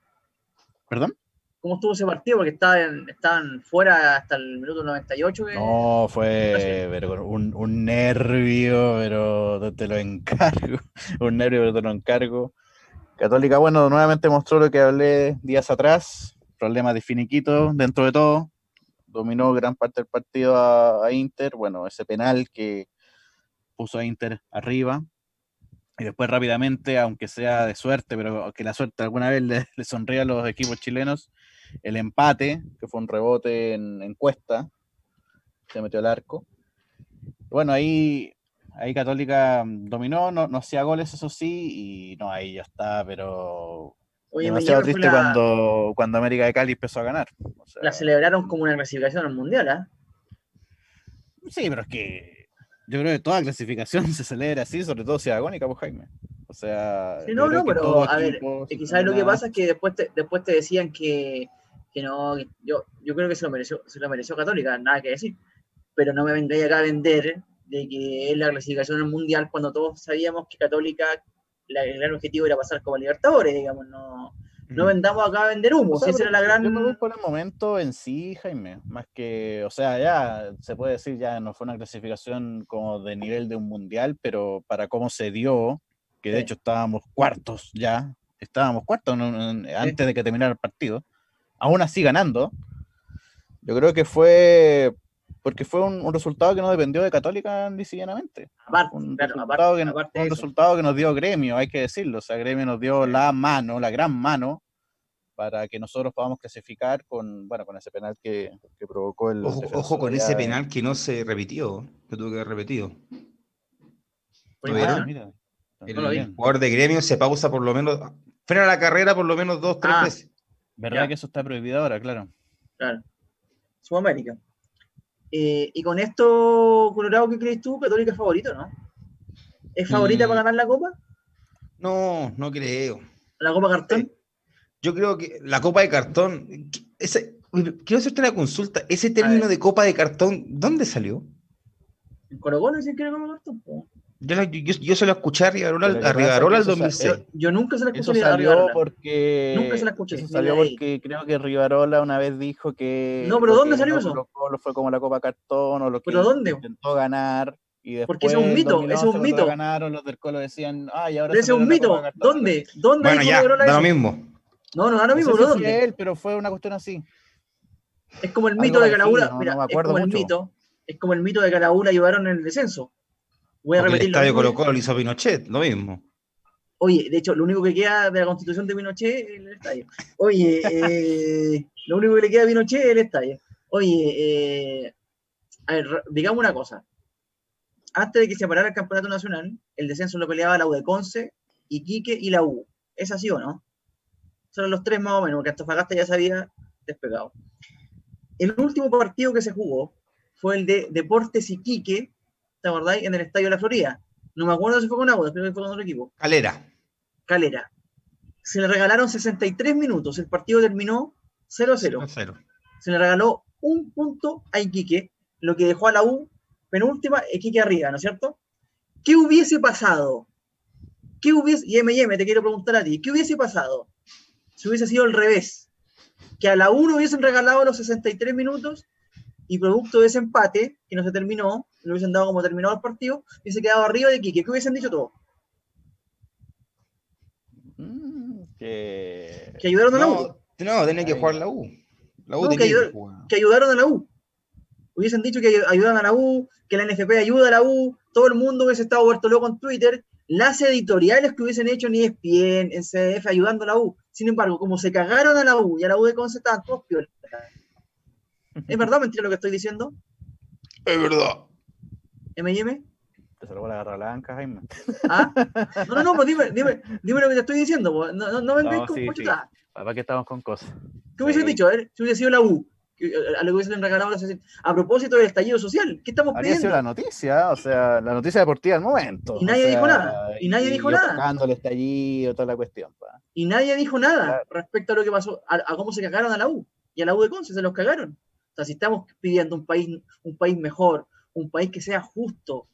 ¿Perdón? ¿Cómo estuvo ese partido? Porque estaban, estaban fuera hasta el minuto 98. No, fue un, un, nervio, pero te lo encargo. un nervio, pero te lo encargo. Católica, bueno, nuevamente mostró lo que hablé días atrás. Problema de finiquito dentro de todo. Dominó gran parte del partido a Inter. Bueno, ese penal que puso a Inter arriba. Y después rápidamente, aunque sea de suerte, pero que la suerte alguna vez le, le a los equipos chilenos, el empate, que fue un rebote en, en cuesta, se metió al arco. Bueno, ahí, ahí Católica dominó, no, no hacía goles, eso sí, y no, ahí ya está, pero Oye, demasiado triste cuando, cuando América de Cali empezó a ganar. la celebraron como una clasificación al Mundial, ¿ah? Sí, pero es que yo creo que toda clasificación se celebra así, sobre todo si agónica, pues Jaime. O sea. Sí, no, no, pero a ver, quizás lo que pasa es que después te, después te decían que, que no, yo, yo creo que se lo mereció, se lo mereció Católica, nada que decir. Pero no me vengáis acá a vender de que es la clasificación mundial cuando todos sabíamos que Católica, el gran objetivo era pasar como Libertadores, digamos, no no vendamos acá a vender humo. si era la gran... Yo me voy por el momento en sí, Jaime. Más que, o sea, ya se puede decir, ya no fue una clasificación como de nivel de un mundial, pero para cómo se dio, que de hecho estábamos cuartos ya, estábamos cuartos antes de que terminara el partido, aún así ganando. Yo creo que fue porque fue un, resultado que no dependió de Católica lisillanamente. Aparte, un, resultado, que, un resultado que nos dio Gremio, hay que decirlo. O sea, Gremio nos dio la mano, la gran mano, para que nosotros podamos clasificar con, bueno, con ese penal que, provocó el. Ojo, con ese penal que no se repitió, que tuvo que haber repetido. el jugador de Gremio se pausa por lo menos, frena la carrera por lo menos dos, tres ah. veces. ¿Verdad que eso está prohibido ahora? Claro. Claro. Sudamérica. Eh, y con esto, Colorado, ¿qué crees tú? Católica es favorito, ¿no? ¿Es favorita mm. para ganar la copa? No, no creo. ¿La copa cartón? Yo creo que la copa de cartón, ese, quiero hacerte una consulta, ese término de copa de cartón, ¿dónde salió? En Colo Colo sí que copa de cartón. Yo, yo, yo, se lo escuché a Rivarola, a Rivarola al 2006. Yo nunca se la escuché a Rivarola. Porque, nunca se la escuché. Eso salió porque creo que Rivarola una vez dijo que. No, pero ¿dónde salió eso? Colo fue como la Copa Cartón o lo que ¿Pero dónde? intentó ganar. Y después, porque es un mito, es un mito. Ganaron, los del Colo decían, ay, ahora. Pero ese es un mito. ¿Dónde? ¿Dónde? Bueno, ya, da lo mismo. No, no da lo mismo, pero ¿dónde? él, pero fue una cuestión así. Es como el mito de Calabula. No, mira, es como el mito. Es como el mito de Calabula llevaron en el descenso. Voy a repetir. El estadio Colo Colo lo hizo Pinochet, lo mismo. Oye, de hecho, lo único que queda de la constitución de Pinochet es el estadio. Oye, eh, lo único que le queda a Pinochet es el estadio. Oye, eh, a ver, digamos una cosa. Antes de que se parara el campeonato nacional, el descenso lo peleaba la U de Conce, Iquique y la U. ¿Es así o no? Son los tres más o menos, porque Antofagasta ya se había despegado. El último partido que se jugó fue el de Deportes Iquique ¿te acordáis? En el Estadio de la Florida. No me acuerdo si fue con Agua, pero fue con otro equipo. Calera. Calera. Se le regalaron 63 minutos. El partido terminó 0-0. Se le regaló un punto a Iquique, lo que dejó a la U penúltima, Iquique arriba, ¿no es cierto? ¿Qué hubiese pasado? ¿Qué hubiese, y M&M, te quiero preguntar a ti, ¿qué hubiese pasado si hubiese sido al revés? Que a la U no hubiesen regalado los 63 minutos y producto de ese empate, que no se terminó, lo hubiesen dado como terminado el partido, y se quedado arriba de Quique. ¿Qué hubiesen dicho todos? Mm, que... que... ayudaron a la U. No, tenía que jugar la U. La U que, que, ayudaron a la U. Hubiesen dicho que ayudan a la U, que la NFP ayuda a la U, todo el mundo hubiese estado vuelto loco en Twitter, las editoriales que hubiesen hecho en ESPN, en CDF, ayudando a la U. Sin embargo, como se cagaron a la U y a la U de Conce estaban todos ¿Es verdad o mentira lo que estoy diciendo? Es verdad. M&M? Te salvó la garra blanca, Jaime. ¿Ah? No, no, no, pues dime, dime, dime lo que te estoy diciendo. Pues. No, no, no vengáis con sí, sí. ¿Para qué estamos con cosas? ¿Qué hubiese dicho? A ver, si hubiese sido la U, a lo que hubiesen regalado a propósito del estallido social. ¿Qué estamos pidiendo? sido la noticia, o sea, la noticia deportiva del momento. Y nadie dijo nada. Y nadie dijo nada. El estallido, toda la cuestión. Pa. Y nadie dijo nada respecto a lo que pasó, a, a, cómo se cagaron a la U. Y a la U de Conce se los cagaron. O sea, si estamos pidiendo un país, un país mejor, un país que sea justo,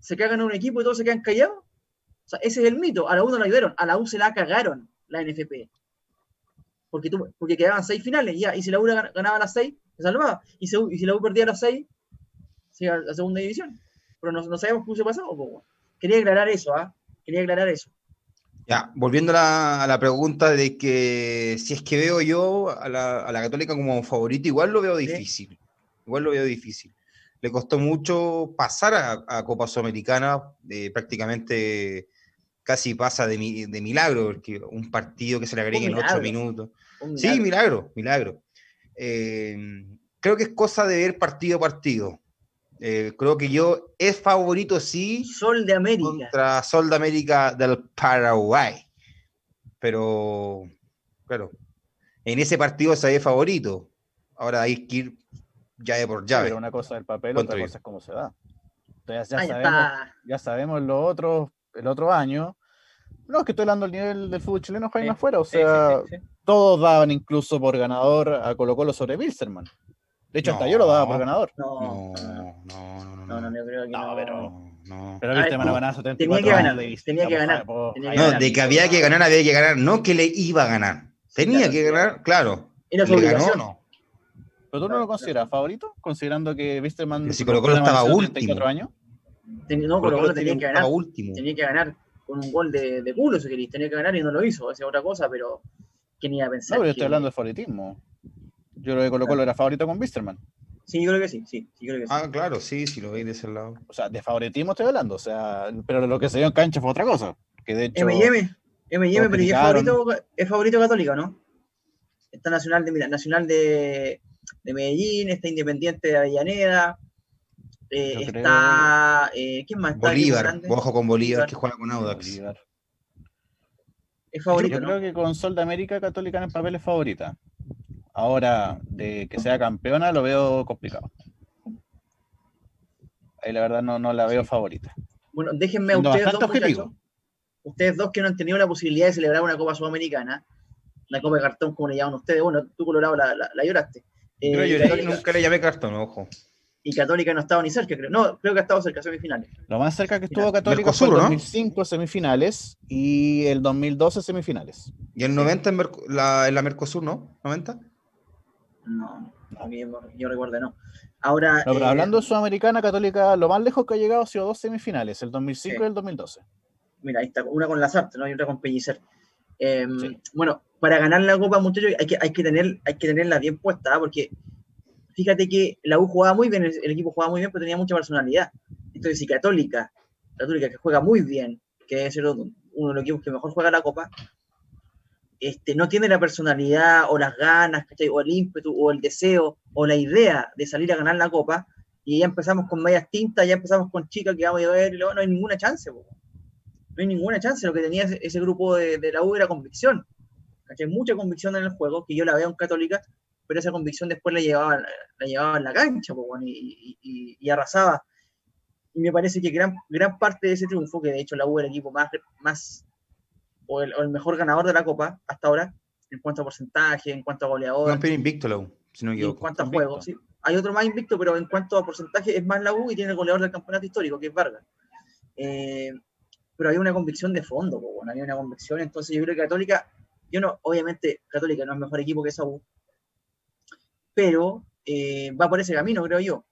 se cagan a un equipo y todos se quedan callados. O sea, ese es el mito. A la U no la ayudaron, a la U se la cagaron la NFP. Porque, tú, porque quedaban seis finales, ya, y si la U ganaba las seis, se salvaba. Y, y si la U perdía las seis, se iba a la segunda división. Pero no, no sabemos cómo se pasó. Quería aclarar eso, ¿ah? Quería aclarar eso. Ya, volviendo a la, pregunta de que si es que veo yo a la, Católica como favorito, igual lo veo difícil. Igual lo veo difícil. Le costó mucho pasar a, Copa Sudamericana, eh, prácticamente casi pasa de, milagro, porque un partido que se le agrega en ocho minutos. Sí, milagro, milagro. Eh, creo que es cosa de ver partido a partido. Eh, creo que yo es favorito, sí. Sol de América. Contra Sol de América del Paraguay. Pero, claro, en ese partido se ve favorito. Ahora hay que ir llave por llave. pero una cosa del papel, otra cosa es cómo se da. Entonces ya, sabemos, ya sabemos lo otro, el otro año. No, es que estoy hablando del nivel del fútbol chileno, Jaime, afuera. O sea, todos daban incluso por ganador a Colo Colo sobre Wilstermann. De hecho, hasta yo lo daba por ganador. No, no, no, no, no, yo creo que no. pero, no. pero viste, me lo ganaba 74 Tenía que ganar, tenía que ganar. No, de que había que ganar, había que ganar, no que le iba a ganar. Tenía que ganar, claro. Era su obligación. no. ¿Pero tú no lo consideras favorito? Considerando que Wisterman... Si Colo Colo estaba último. Años? No, Colo Colo tenía que ganar. Tenía que ganar con un gol de, de culo, si queréis. Tenía que ganar y no lo hizo. Esa es otra cosa, pero... ¿Quién iba a pensar? No, pero yo estoy hablando de favoritismo. Yo creo que Colo Colo era favorito con Bisterman. Sí, yo creo que sí, sí, sí, creo que sí. Ah, claro, sí, sí lo veis de ese lado. O sea, de favoritismo estoy hablando, o sea, pero lo que se dio en cancha fue otra cosa. Que de hecho. M&M, M&M, pero es favorito, es favorito católico, ¿no? Está Nacional de, mira, Nacional de, de Medellín, está Independiente de Avellaneda, eh, está. Eh, ¿Quién más está? Bolívar, ojo con Bolívar, que juega con Audax. Bolívar. Es favorito. Yo creo que con Sol de América Católica en el papel es favorita. Ahora, de que sea campeona, lo veo complicado. Ahí la verdad no, no la veo favorita. Bueno, déjenme a ustedes dos, ustedes dos que no han tenido la posibilidad de celebrar una Copa Sudamericana, la copa de cartón, como le llaman ustedes. Bueno, tú Colorado la, la, lloraste. Yo lloré nunca le llamé cartón, ojo. Y Católica no estaba ni cerca, creo. No, creo que ha estado cerca de semifinales. Lo más cerca que estuvo Católica fue el 2005 semifinales y el 2012 semifinales. ¿Y el 90 en, la, en la Mercosur, no? ¿90? No, yo recuerdo no. Ahora. pero eh, hablando de Sudamericana, Católica, lo más lejos que ha llegado ha sido dos semifinales, el 2005 y el 2012. Mira, ahí está, una con Lazarte, ¿no? Y otra con Pellicer. Em, bueno, para ganar la Copa, muchachos, hay que, hay que, tener, hay que tenerla bien puesta, ¿ah? porque fíjate que la U jugaba muy bien, el, equipo jugaba muy bien, pero tenía mucha personalidad. Entonces, si Católica, Católica que juega muy bien, que es uno de los equipos que mejor juega la Copa, este, no tiene la personalidad o las ganas, o el ímpetu, o el deseo, o la idea de salir a ganar la Copa, y ya empezamos con medias tintas, ya empezamos con chicas que vamos a ver, y luego no hay ninguna chance. no hay ninguna chance. Lo que tenía ese, grupo de, la U era convicción. Hay Mucha convicción en el juego, que yo la veo en Católica, pero esa convicción después la llevaba, la llevaba en la cancha y, arrasaba. Y me parece que gran, gran parte de ese triunfo, que de hecho la U era el equipo más, más o el, mejor ganador de la Copa hasta ahora, en cuanto a porcentaje, en cuanto a goleador. Campeón invicto la U, si no me equivoco. En cuanto a juegos, sí. Hay otro más invicto, pero en cuanto a porcentaje es más la U y tiene el goleador del campeonato histórico, que es Vargas. Eh, pero hay una convicción de fondo, bueno, hay una convicción, entonces yo creo que Católica, yo no, obviamente Católica no es mejor equipo que esa U, pero eh, va por ese camino, creo yo,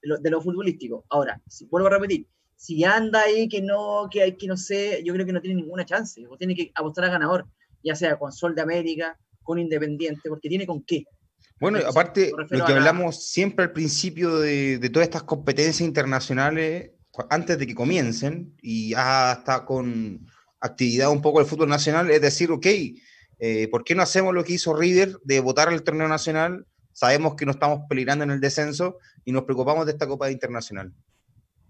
de lo, futbolístico. Ahora, si, vuelvo a repetir, si anda ahí que no, que hay que no sé, yo creo que no tiene ninguna chance, o tiene que apostar a ganador, ya sea con Sol de América, con Independiente, porque tiene con qué. Bueno, aparte, lo que hablamos siempre al principio de, de, todas estas competencias internacionales, antes de que comiencen, y hasta con actividad un poco del fútbol nacional, es decir, ok, eh, ¿Por qué no hacemos lo que hizo River de votar al torneo nacional? Sabemos que no estamos peligrando en el descenso y nos preocupamos de esta Copa Internacional.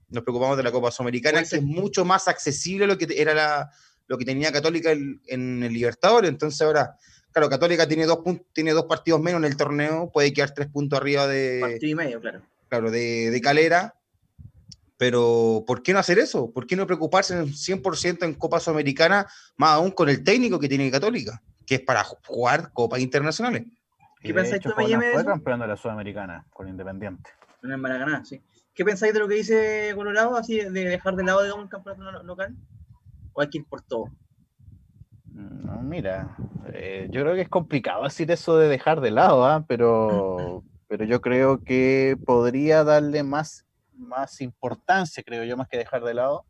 Nos preocupamos de la Copa Sudamericana, que es mucho más accesible lo que era la, lo que tenía Católica en, el Libertadores. Entonces ahora, claro, Católica tiene dos, tiene dos partidos menos en el torneo, puede quedar tres puntos arriba de... Partido y medio, claro. Claro, de, de Calera, pero ¿por qué no hacer eso? ¿Por qué no preocuparse en 100% en Copa Sudamericana, más aún con el técnico que tiene Católica? que es para jugar copas internacionales. ¿Qué pensáis tú, Miami? Fue campeón de la Sudamericana con Independiente. En el Maracaná, sí. ¿Qué pensáis de lo que dice Colorado, así de dejar de lado, digamos, el campeonato local? ¿O hay que ir por todo? No, mira, eh, yo creo que es complicado decir eso de dejar de lado, ¿ah? pero, pero yo creo que podría darle más, más importancia, creo yo, más que dejar de lado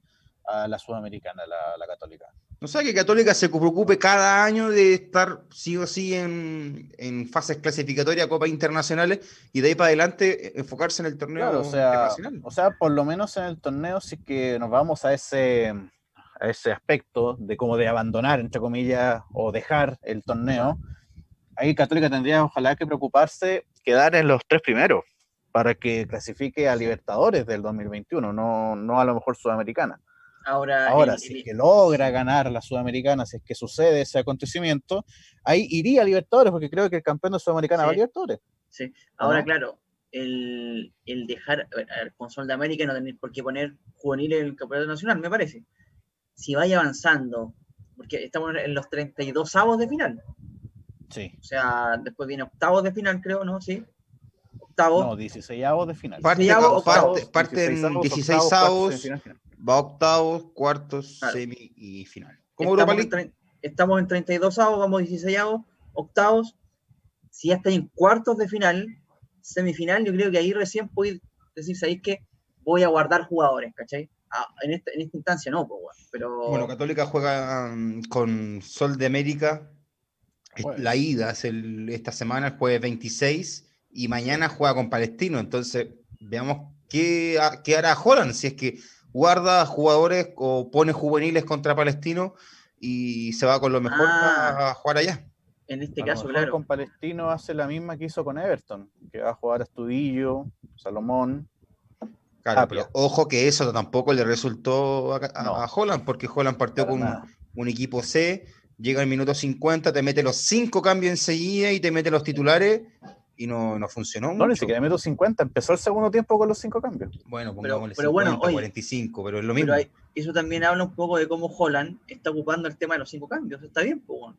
a la sudamericana, la, la católica. No sé, que Católica se preocupe cada año de estar sí o sí en, fases clasificatorias, copas internacionales, y de ahí para adelante eh, enfocarse en el torneo o sea, internacional. O sea, por lo menos en el torneo sí que nos vamos a ese, a ese aspecto de como de abandonar, entre comillas, o dejar el torneo. Ahí Católica tendría ojalá que preocuparse quedar en los tres primeros para que clasifique a Libertadores del 2021, no, no a lo mejor Sudamericana. Ahora, si es que logra ganar la Sudamericana, si es que sucede ese acontecimiento, ahí iría a Libertadores, porque creo que el campeón de Sudamericana va a Libertadores. Sí, ahora claro, el, dejar con Sol de América no tener por qué poner juvenil en el campeonato nacional, me parece. Si vaya avanzando, porque estamos en los 32 avos de final. Sí. O sea, después viene octavos de final, creo, ¿no? Sí. Octavos. No, 16 avos de final. Parte, parte, en 16 avos, va octavos, cuartos, semi y final. estamos, En, 32 avos, vamos 16 avos, octavos. Si ya está en cuartos de final, semifinal, yo creo que ahí recién puede decir, ¿sabéis que Voy a guardar jugadores, ¿cachai? Ah, en, esta, en, esta, instancia no, pues, pero... Bueno, Católica juega mm, con Sol de América. La ida es el, esta semana, el jueves 26, y mañana juega con Palestino. Entonces, veamos qué, qué hará Holland, si es que guarda jugadores o pone juveniles contra Palestino y se va con lo mejor ah. a jugar allá. En este caso, claro. Con Palestino hace la misma que hizo con Everton, que va a jugar a Estudillo, Salomón. Claro, pero ojo que eso tampoco le resultó a, Holland, porque Holland partió con un, equipo C, llega al minuto 50, te mete los cinco cambios enseguida y te mete los titulares y no, no funcionó. No, ni siquiera meto 50, empezó el segundo tiempo con los cinco cambios. Bueno, pongámosle pero, pero bueno, 45, pero es lo mismo. eso también habla un poco de cómo Holland está ocupando el tema de los cinco cambios. Está bien, pues.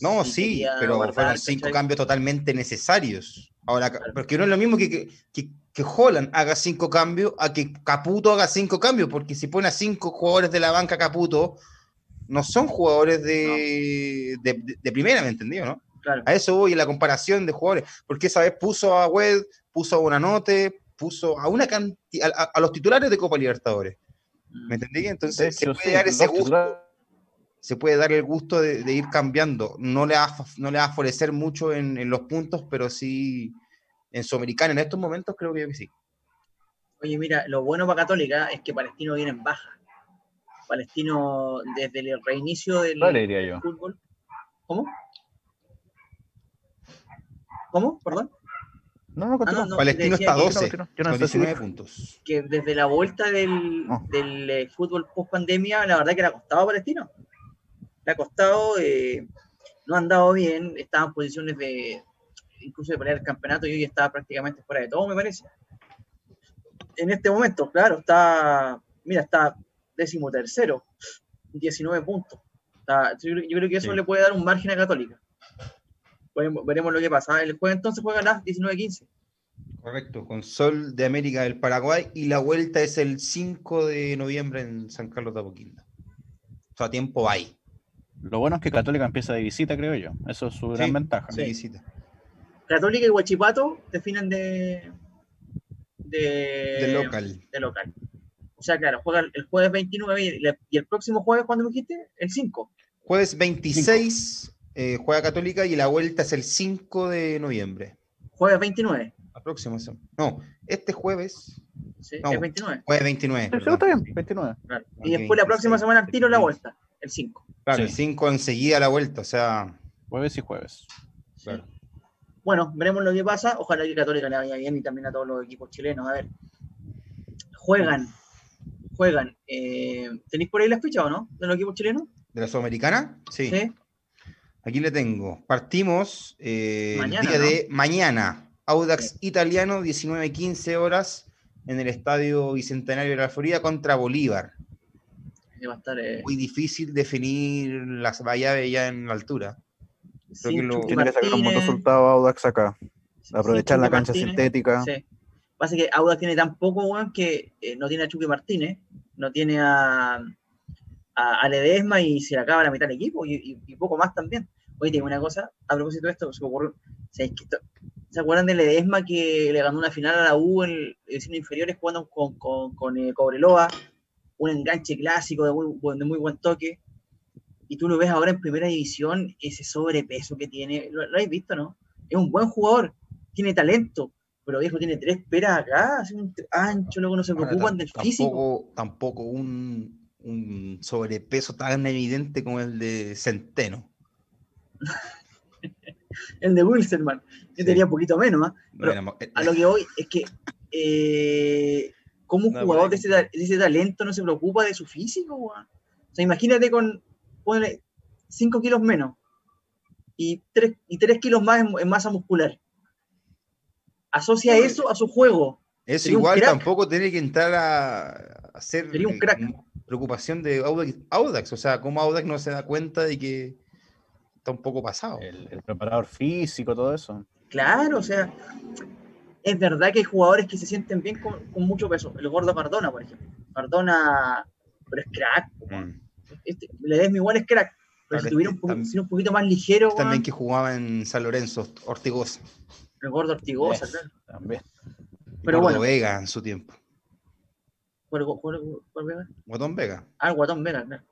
No, sí, pero fueron cinco cambios totalmente necesarios. Ahora, porque no es lo mismo que, que, que, Holland haga cinco cambios a que Caputo haga cinco cambios, porque si pone a cinco jugadores de la banca Caputo, no son jugadores de, de, primera, ¿me entendió, no? A eso voy, la comparación de jugadores, porque esa vez puso a Wed, puso a Buenanote, puso a una cantidad, a, los titulares de Copa Libertadores. ¿Me mm. entendí? Entonces se puede dar ese gusto, se puede dar el gusto de, ir cambiando. No le, va, no le va a favorecer mucho en, los puntos, pero sí en Sudamericana en estos momentos creo que sí. Oye, mira, lo bueno para Católica es que Palestino viene en baja. Palestino desde el reinicio del, fútbol. ¿Cómo? ¿Cómo? ¿Perdón? No, no, ah, no, Palestino está 12, que, no, 19 puntos. Que desde la vuelta del, del eh, fútbol post pandemia, la verdad que le ha costado a Palestino. Le ha costado, eh, no ha andado bien, estaba en posiciones de incluso de pelear el campeonato y hoy está prácticamente fuera de todo, me parece. En este momento, claro, está, mira, está décimo tercero, 19 puntos. yo, creo que eso le puede dar un margen a Católica. Veremos, lo que pasa. El juego entonces juega a las 19-15. Correcto, con Sol de América del Paraguay y la vuelta es el 5 de noviembre en San Carlos de Apoquindo. O sea, tiempo hay. Lo bueno es que Católica empieza de visita, creo yo. Eso es su gran ventaja. De visita. Católica y Huachipato definen de, de, de local. De local. O sea, claro, juega el jueves 29 y el próximo jueves, ¿cuándo me dijiste? El 5. Jueves 26 eh, juega Católica y la vuelta es el 5 de noviembre. Jueves 29. La próxima No, este jueves. Sí, es 29. Jueves 29. Sí, está bien, 29. Y después la próxima semana al tiro la vuelta, el 5. Claro, el 5 enseguida la vuelta, o sea. Jueves y jueves. Claro. Bueno, veremos lo que pasa. Ojalá que Católica le vaya bien y también a todos los equipos chilenos. A ver. Juegan juegan. Eh, ¿Tenéis por ahí las fichas o no? ¿De los equipos chilenos? ¿De la Sudamericana? Sí. Aquí le tengo. Partimos eh, el día de mañana. Audax italiano, 19-15 horas en el Estadio Bicentenario de la Florida contra Bolívar. Va a estar, eh, Muy difícil definir las llaves ya en la altura. Tiene que sacar un buen resultado Audax acá. Aprovechar la cancha sintética. Sí. Pasa que Audax tiene tan poco, que no tiene a Chucky Martínez no tiene a, a, Ledesma y se le acaba la mitad del equipo y, poco más también. Oye, tengo una cosa, a propósito de esto, se me ocurrió, ¿se acuerdan de Ledesma que le ganó una final a la U en el inferiores jugando con, con, con eh, Cobreloa? Un enganche clásico de muy, de muy buen toque. Y tú lo ves ahora en primera división, ese sobrepeso que tiene, lo, lo habéis visto, ¿no? Es un buen jugador, tiene talento, pero viejo tiene tres peras acá, así un ancho, luego no se preocupan del físico. Tampoco un, un, sobrepeso tan evidente como el de Centeno. el de Wilson, Yo tenía un poquito menos, eh, a lo que voy es que eh, como un jugador de ese, talento no se preocupa de su físico, O sea, imagínate con, ponle 5 kilos menos y 3, y tres kilos más en masa muscular. Asocia eso a su juego. Eso igual tampoco tiene que entrar a hacer un crack. preocupación de Audax, O sea, cómo Audax no se da cuenta de que está un poco pasado. El, preparador físico, todo eso. Claro, o sea, es verdad que hay jugadores que se sienten bien con, mucho peso. El gordo Cardona, por ejemplo. Cardona, pero es crack. Mm. Este, le des mi igual es crack. Pero si tuviera un, poquito más ligero. También que jugaba en San Lorenzo, Ortigosa. El gordo Ortigosa, También. Pero bueno. Vega en su tiempo. ¿Cuál, Vega? Guatón Vega. Ah, Guatón Vega, claro.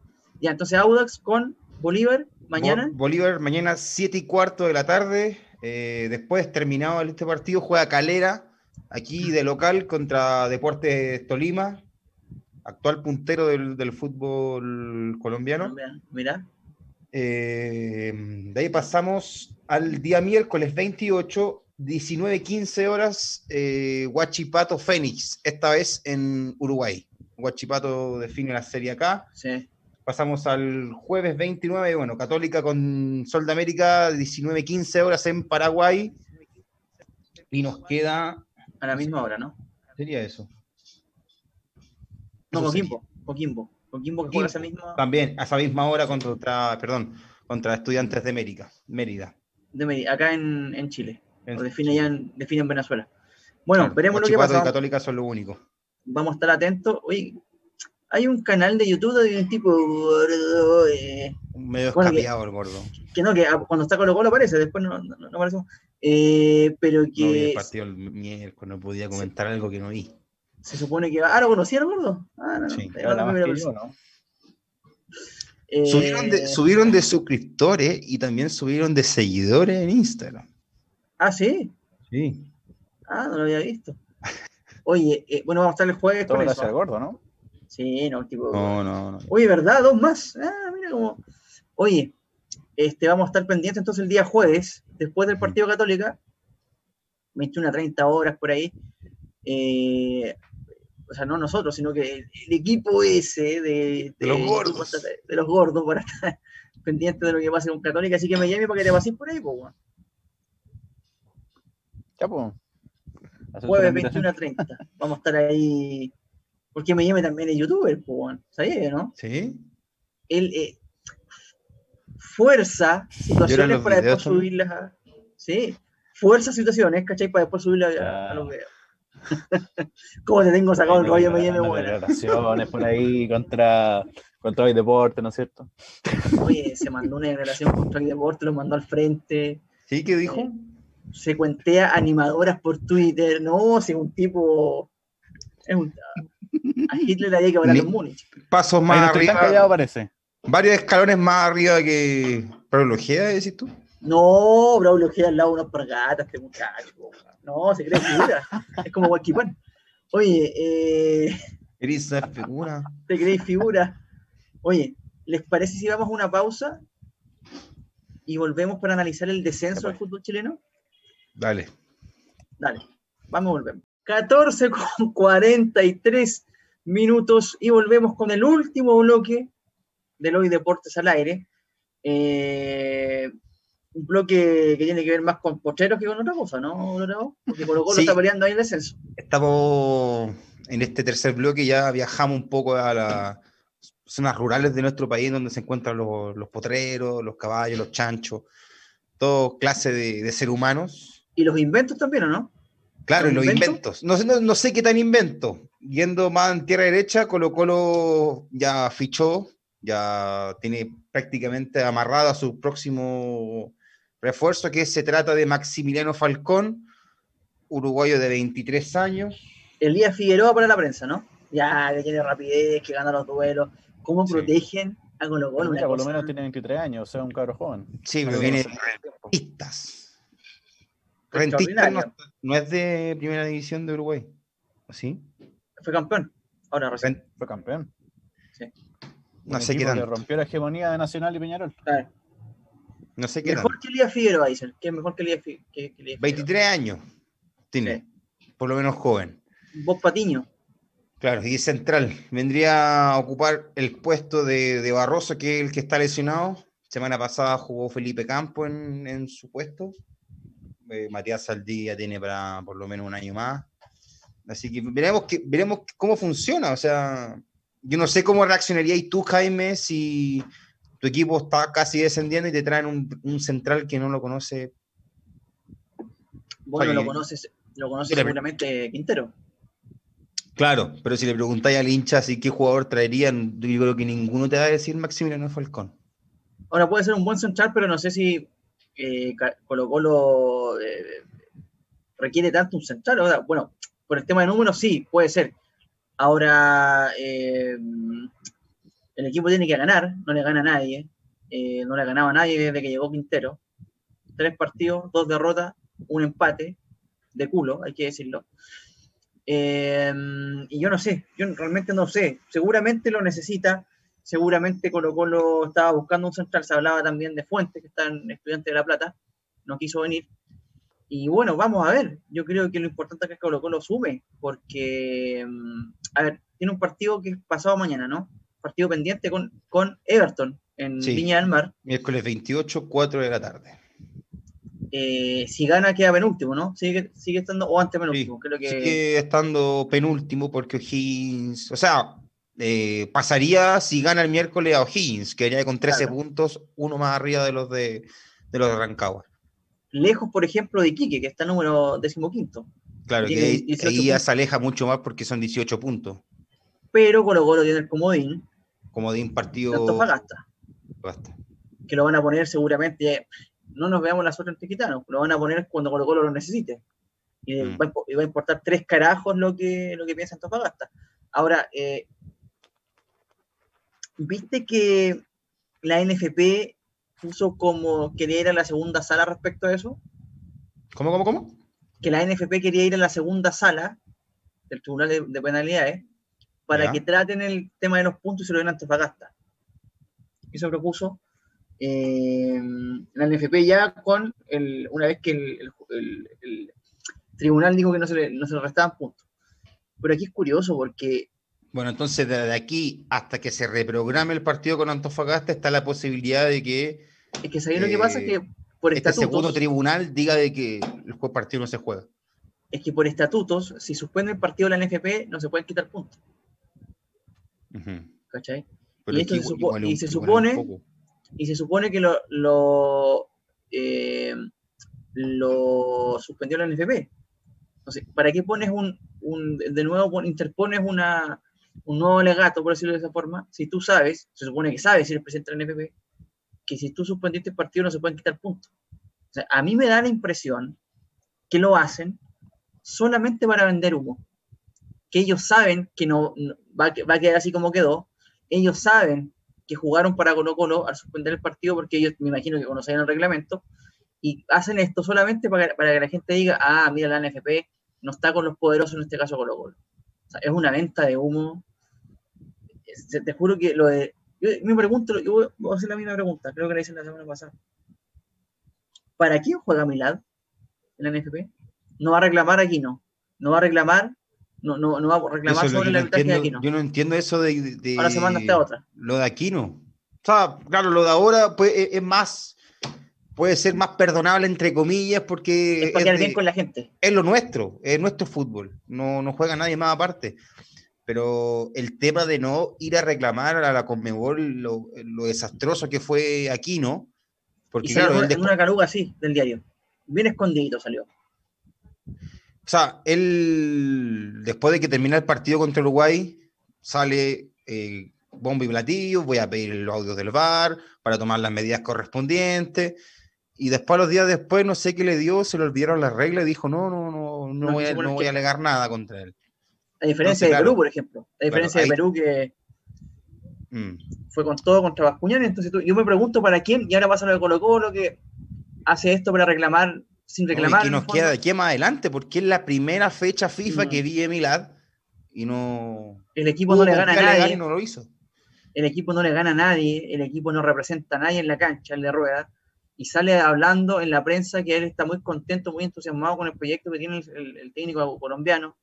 Ya, entonces Audax con Bolívar mañana. Bolívar mañana 7 y cuarto de la tarde. Eh, después, terminado este partido, juega Calera, aquí de local contra Deportes Tolima, actual puntero del, fútbol colombiano. Mira. Eh, de ahí pasamos al día miércoles 28 19-15 horas, eh, Huachipato Fénix, esta vez en Uruguay. Huachipato define la serie acá. Sí. Pasamos al jueves 29, bueno, Católica con Sol de América, 19-15 horas en Paraguay. Y nos queda. A la misma hora, ¿no? Sería eso. No, Coquimbo. Coquimbo. Coquimbo que juega esa misma. También, a esa misma hora contra, perdón, Contra estudiantes de Mérida. Mérida. De Mérida, acá en, Chile. O define ya en, define en Venezuela. Bueno, veremos lo que pasa. y Católica son lo único. Vamos a estar atentos. Oye, hay un canal de YouTube de un tipo eh, medio escapiado el gordo. Que no, que cuando está Colo Colo aparece, después no, no, no aparece. Eh, pero que. No vi el partido el miércoles, no podía comentar algo que no vi. Se supone que va. Ah, ¿lo conocieron, gordo? Ah, no, sí, no. Eh, subieron, de, subieron de suscriptores y también subieron de seguidores en Instagram. Ah, sí. Sí. Ah, no lo había visto. Oye, eh, bueno, vamos a estar el jueves con eso. gordo, ¿no? Sí, no, tipo. No, no, no. Oye, ¿verdad? Dos más. Ah, mira cómo. Oye, este, vamos a estar pendientes entonces el día jueves, después del partido Católica, 21 a 30 horas por ahí. Eh, o sea, no nosotros, sino que el, equipo ese de, los gordos. De, los gordos para estar pendiente de lo que va a ser un Católica. Así que me llame para que te pases por ahí, pues, Ya, pues. Jueves 21 a 30. Vamos a estar ahí. Porque me llame también es youtuber, pues, ¿sabías, no? Sí. Él eh, fuerza situaciones para después subirlas a. Sí, fuerza situaciones, ¿cachai? Para después subirlas a, los videos. ¿Cómo te tengo sacado el rollo me buena? Relaciones por ahí contra, contra el deporte, ¿no es cierto? Oye, se mandó una relación contra el deporte, lo mandó al frente. ¿Sí? ¿Qué dijo? Eh, se cuentea animadoras por Twitter, no, si un tipo. Es un, a Hitler había que hablar en Múnich. Pasos más arriba. Callado, parece. Varios escalones más arriba que Braulio Ojeda, decís tú. No, Braulio Ojeda al lado de unos pargatas, este muchacho. No, se cree figura. es como Guaquipán. Oye, eh. Eres figura. Te crees figura. Oye, ¿les parece si vamos a una pausa y volvemos para analizar el descenso del fútbol chileno? Dale. Dale, vamos a volver. 14 con 43 minutos y volvemos con el último bloque del Hoy Deportes al Aire. Eh, un bloque que tiene que ver más con pocheros que con otra cosa, ¿no, Porque Colo Colo está peleando ahí el descenso. Estamos en este tercer bloque, ya viajamos un poco a las zonas rurales de nuestro país, donde se encuentran los, potreros, los caballos, los chanchos, todo clase de, ser humanos. Y los inventos también, ¿o no? Claro, los, inventos. No, no, sé qué tan invento. Yendo más en tierra derecha, Colo Colo ya fichó, ya tiene prácticamente amarrado a su próximo refuerzo, que se trata de Maximiliano Falcón, uruguayo de 23 años. Elías Figueroa para la prensa, ¿no? Ya, que tiene rapidez, que gana los duelos. ¿Cómo protegen a Colo Colo? por lo menos tiene 23 años, o sea, un cabro joven. Sí, pero viene rentistas. Rentistas no, es de primera división de Uruguay, ¿sí? Fue campeón, ahora recién. Fue campeón. Sí. No sé qué tanto. rompió la hegemonía de Nacional y Peñarol. Claro. No sé qué. Mejor que Elías Figueroa, dicen. Que mejor que Elías, que, 23 años tiene. Por lo menos joven. Vos Patiño. Claro, y es central. Vendría a ocupar el puesto de, Barroso, que es el que está lesionado. Semana pasada jugó Felipe Campo en, su puesto. Eh, Matías Saldí tiene para por lo menos un año más. Así que veremos, que, veremos cómo funciona. O sea, yo no sé cómo reaccionarías tú, Jaime, si tu equipo está casi descendiendo y te traen un, central que no lo conoce. Bueno, lo conoces, lo conoce seguramente Quintero. Claro, pero si le preguntáis al hincha si qué jugador traerían, yo creo que ninguno te va a decir Maximiliano Falcón. Ahora puede ser un buen central, pero no sé si eh, Colo Colo eh, requiere tanto un central. bueno, por el tema de números sí, puede ser. Ahora, eh, el equipo tiene que ganar, no le gana a nadie, eh, no le ganaba a nadie desde que llegó Quintero. Tres partidos, dos derrotas, un empate, de culo, hay que decirlo. Y yo no sé, yo realmente no sé, seguramente lo necesita, seguramente Colo Colo estaba buscando un central, se hablaba también de Fuentes, que está en Estudiante de La Plata, no quiso venir. Y bueno, vamos a ver, yo creo que lo importante es que Colo Colo sume, porque, mm, a ver, tiene un partido que es pasado mañana, ¿no? partido pendiente con, con Everton en Viña del Mar. Miércoles 28, 4 de la tarde. Eh, si gana queda penúltimo, ¿no? Sigue, sigue estando, o antes penúltimo, creo que... Sigue estando penúltimo porque O'Higgins, o sea, eh, pasaría si gana el miércoles a O'Higgins, que haría con 13 puntos, uno más arriba de los de, de los de Rancagua. Lejos, por ejemplo, de Quique, que está número decimoquinto. Claro, que ahí, ya se aleja mucho más porque son 18 puntos. Pero Colo Colo tiene el comodín. Comodín partido. Antofagasta. Basta. Que lo van a poner seguramente. No nos veamos las otras antiquitanos, lo van a poner cuando Colo Colo lo necesite. Y, mm. va, a importar tres carajos lo que, lo que piensa Antofagasta. Ahora, eh, ¿viste que la NFP puso como quería ir a la segunda sala respecto a eso? ¿Cómo, cómo, cómo? Que la NFP quería ir a la segunda sala del Tribunal de, Penalidades para que traten el tema de los puntos y se lo den a Antofagasta. Eso propuso eh, la NFP ya con el, una vez que el, tribunal dijo que no se, le, no se le restaban puntos. Pero aquí es curioso porque bueno, entonces desde aquí hasta que se reprograme el partido con Antofagasta está la posibilidad de que... Es que ¿sabéis lo que pasa? Es que por este segundo tribunal diga de que el partido no se juega. Es que por estatutos, si suspende el partido de la NFP, no se pueden quitar puntos. ¿Cachai? y, se, supone, y se supone que lo, lo, eh, lo suspendió la NFP. Entonces, ¿para qué pones un, un de nuevo interpones una, un nuevo legato, por decirlo de esa forma, si tú sabes, se supone que sabes si eres presidente del NFP, que si tú suspendiste el partido no se pueden quitar puntos. A mí me da la impresión que lo hacen solamente para vender humo. Que ellos saben que no, va, a quedar así como quedó. Ellos saben que jugaron para Colo Colo al suspender el partido porque ellos me imagino que conocían el reglamento y hacen esto solamente para, para que la gente diga, ah, mira, la NFP no está con los poderosos, en este caso Colo Colo es una venta de humo. Te juro que lo de. Yo me pregunto, yo voy a hacer la misma pregunta, creo que la hice la semana pasada. ¿Para quién juega Milad en la NFP? No va a reclamar aquí, no. No va a reclamar, no, no, no va a reclamar sobre la ventaja de Aquino. Yo no entiendo eso de, Ahora se manda esta otra. Lo de Aquino. O sea, claro, lo de ahora pues, es más puede ser más perdonable, entre comillas, porque... Es bien con la gente. Es lo nuestro, es nuestro fútbol, no, no juega nadie más aparte. Pero el tema de no ir a reclamar a la Conmebol lo, desastroso que fue aquí, ¿no? Porque, y claro, en una caruga así, del diario. Bien escondido salió. O sea, él, después de que termina el partido contra Uruguay, sale eh, bombo y platillo, voy a pedir los audios del VAR para tomar las medidas correspondientes y después, los días después, no sé qué le dio, se le olvidaron las reglas y dijo, no, no, no, no, voy, a, no voy a alegar nada contra él. A diferencia de Perú, por ejemplo. A diferencia de Perú que mm. fue con todo contra Bascuñán. Entonces yo me pregunto para quién, y ahora pasa lo de Colo Colo, que hace esto para reclamar sin reclamar. ¿Qué nos queda de aquí más adelante? Porque es la primera fecha FIFA que vi Milad y no... El equipo no le gana a nadie. No lo hizo. El equipo no le gana a nadie, el equipo no representa a nadie en la cancha, el de rueda y sale hablando en la prensa que él está muy contento, muy entusiasmado con el proyecto que tiene el, técnico colombiano.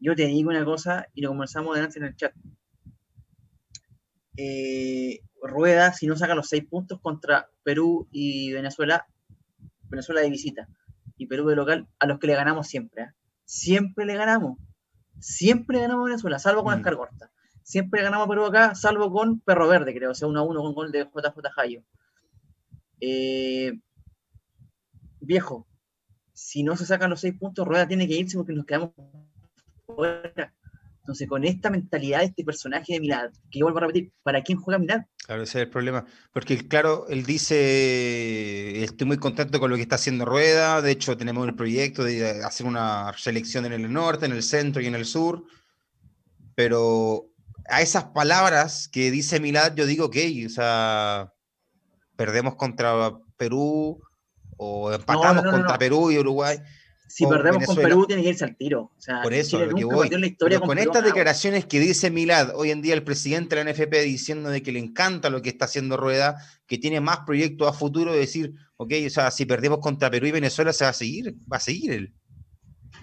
Yo te digo una cosa y lo conversamos delante en el chat. Eh, Rueda, si no saca los seis puntos contra Perú y Venezuela, Venezuela de visita y Perú de local, a los que le ganamos siempre. ¿eh? Siempre le ganamos. Siempre ganamos a Venezuela, salvo con mm. Escargorta. Siempre ganamos a Perú acá, salvo con Perro Verde, creo, o sea, 1 a 1 con gol de JJ Jayo. Eh, viejo, si no se sacan los seis puntos, Rueda tiene que irse porque nos quedamos fuera. Entonces, con esta mentalidad de este personaje de Milad, que yo vuelvo a repetir, ¿para quién juega Milad? Claro, ese es el problema. Porque, claro, él dice, estoy muy contento con lo que está haciendo Rueda, de hecho tenemos el proyecto de hacer una selección en el norte, en el centro y en el sur, pero a esas palabras que dice Milad, yo digo, ok, o sea, perdemos contra Perú o empatamos contra Perú y Uruguay. Si perdemos con Perú, tiene que irse al tiro. por eso, lo que voy. con, estas declaraciones que dice Milad, hoy en día el presidente de la NFP diciendo de que le encanta lo que está haciendo Rueda, que tiene más proyectos a futuro, de decir, ok, o sea, si perdemos contra Perú y Venezuela, se va a seguir, va a seguir él.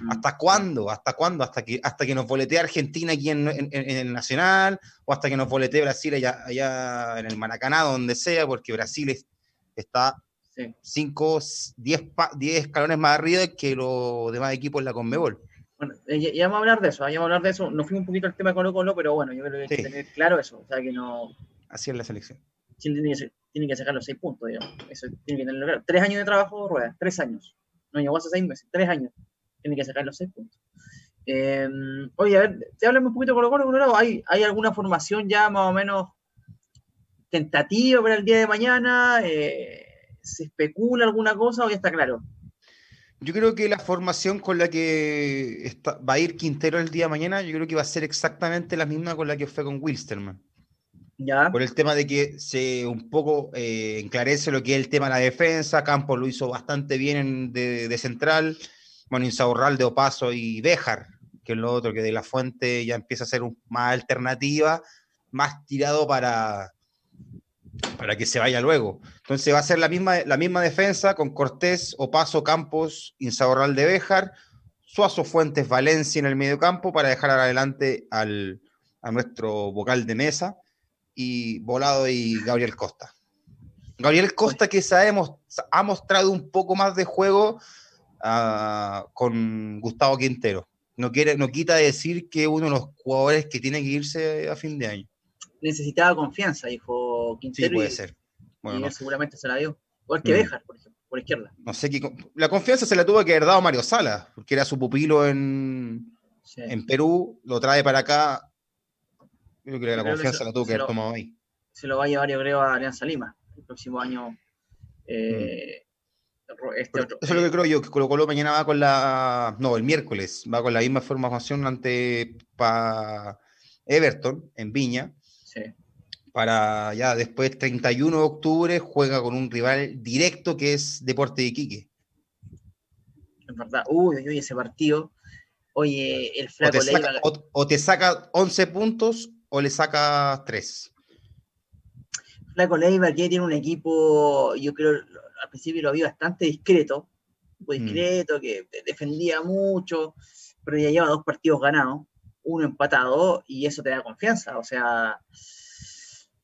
Mm. ¿Hasta cuándo? ¿Hasta cuándo? ¿Hasta que, hasta que nos boletee Argentina aquí en, el Nacional? ¿O hasta que nos boletee Brasil allá, allá en el Maracaná, donde sea? Porque Brasil está 5, 10 escalones más arriba que los demás equipos en la Conmebol. Bueno, ya, vamos a hablar de eso, ya vamos a hablar de eso. Nos fuimos un poquito al tema de Colo Colo, pero bueno, yo creo que hay que tener claro eso. O sea, que no. Así es la selección. Tiene que, sacar los seis puntos, digamos. Eso tiene que tenerlo claro. Tres años de trabajo, rueda, tres años. No llegó hace seis meses, tres años. Tiene que sacar los seis puntos. Eh, oye, a ver, te hablamos un poquito de Colo Colo, ¿Hay, ¿Hay alguna formación ya más o menos tentativa para el día de mañana? Eh, ¿Se especula alguna cosa o ya está claro? Yo creo que la formación con la que va a ir Quintero el día de mañana, yo creo que va a ser exactamente la misma con la que fue con Wilsterman. ¿Ya? Por el tema de que se un poco eh, enclarece lo que es el tema de la defensa. Campos lo hizo bastante bien de, central. Bueno, Insaurral, Opaso y Béjar, que es lo otro, que de la fuente ya empieza a ser más alternativa, más tirado para, para que se vaya luego. Entonces va a ser la misma, la misma defensa con Cortés, Opaso, Campos, Insaurral de Béjar, Suazo Fuentes, Valencia en el medio campo para dejar adelante al, a nuestro vocal de mesa y Volado y Gabriel Costa. Gabriel Costa que sabemos, ha mostrado un poco más de juego con Gustavo Quintero. No, quiere, no quita decir que uno de los jugadores que tiene que irse a fin de año necesitaba confianza, dijo Quintero. Sí, puede ser. Bueno, y seguramente se la dio. Igual que mm. por ejemplo, por izquierda. No sé qué. La confianza se la tuvo que haber dado Mario Sala, porque era su pupilo en, en Perú, lo trae para acá. Yo creo que la confianza la tuvo que haber tomado ahí. Se lo va a llevar, yo creo, a Alianza Lima el próximo año. Eh, mm. Este Eso es lo que creo yo, que Colo Colo mañana va con la. No, el miércoles va con la misma formación ante pa Everton en Viña para ya después, 31 de octubre, juega con un rival directo que es Deporte de Iquique. Es verdad, uy, uy, ese partido. Oye, el Flaco o te, saca, o, te saca 11 puntos o le saca 3. Flaco Leiva que tiene un equipo, yo creo, al principio lo había bastante discreto, muy mm. discreto, que defendía mucho, pero ya lleva dos partidos ganados uno empatado y eso te da confianza. O sea,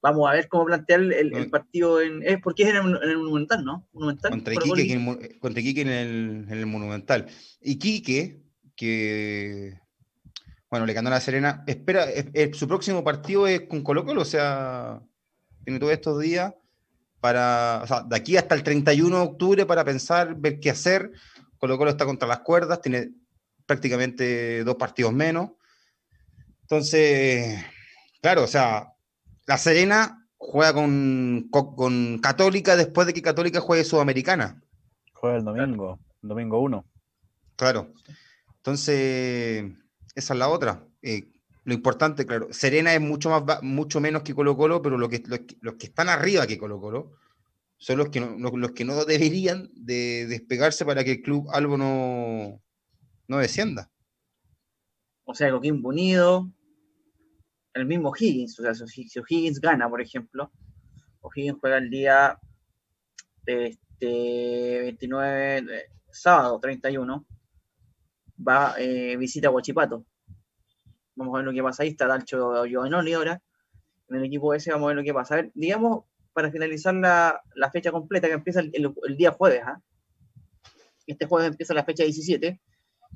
vamos a ver cómo plantear el, partido en. Es porque es en el, Monumental, ¿no? Monumental. Contra Iquique, en, el, Monumental. Iquique, que. Bueno, le ganó a la Serena. Espera, su próximo partido es con Colo Colo, o sea, tiene todos estos días para. O sea, de aquí hasta el 31 de octubre para pensar, ver qué hacer. Colo Colo está contra las cuerdas, tiene prácticamente dos partidos menos. Entonces, claro, o sea, La Serena juega con, con Católica después de que Católica juegue Sudamericana. Juega el domingo, domingo 1. Claro. Entonces, esa es la otra. Eh, lo importante, claro, Serena es mucho, más, mucho menos que Colo Colo, pero lo que, los, que están arriba que Colo Colo son los que no, los, que no deberían de despegarse para que el club algo no, no descienda. O sea, Coquimbo Unido, el mismo Higgins, o sea, si, Higgins gana, por ejemplo, o Higgins juega el día este, 29, sábado 31, va, eh, visita a Huachipato. Vamos a ver lo que pasa ahí, está Dalcho Giovanoli ahora, en el equipo ese, vamos a ver lo que pasa. A ver, digamos, para finalizar la, fecha completa, que empieza el, día jueves, ¿ah? Este jueves empieza la fecha 17,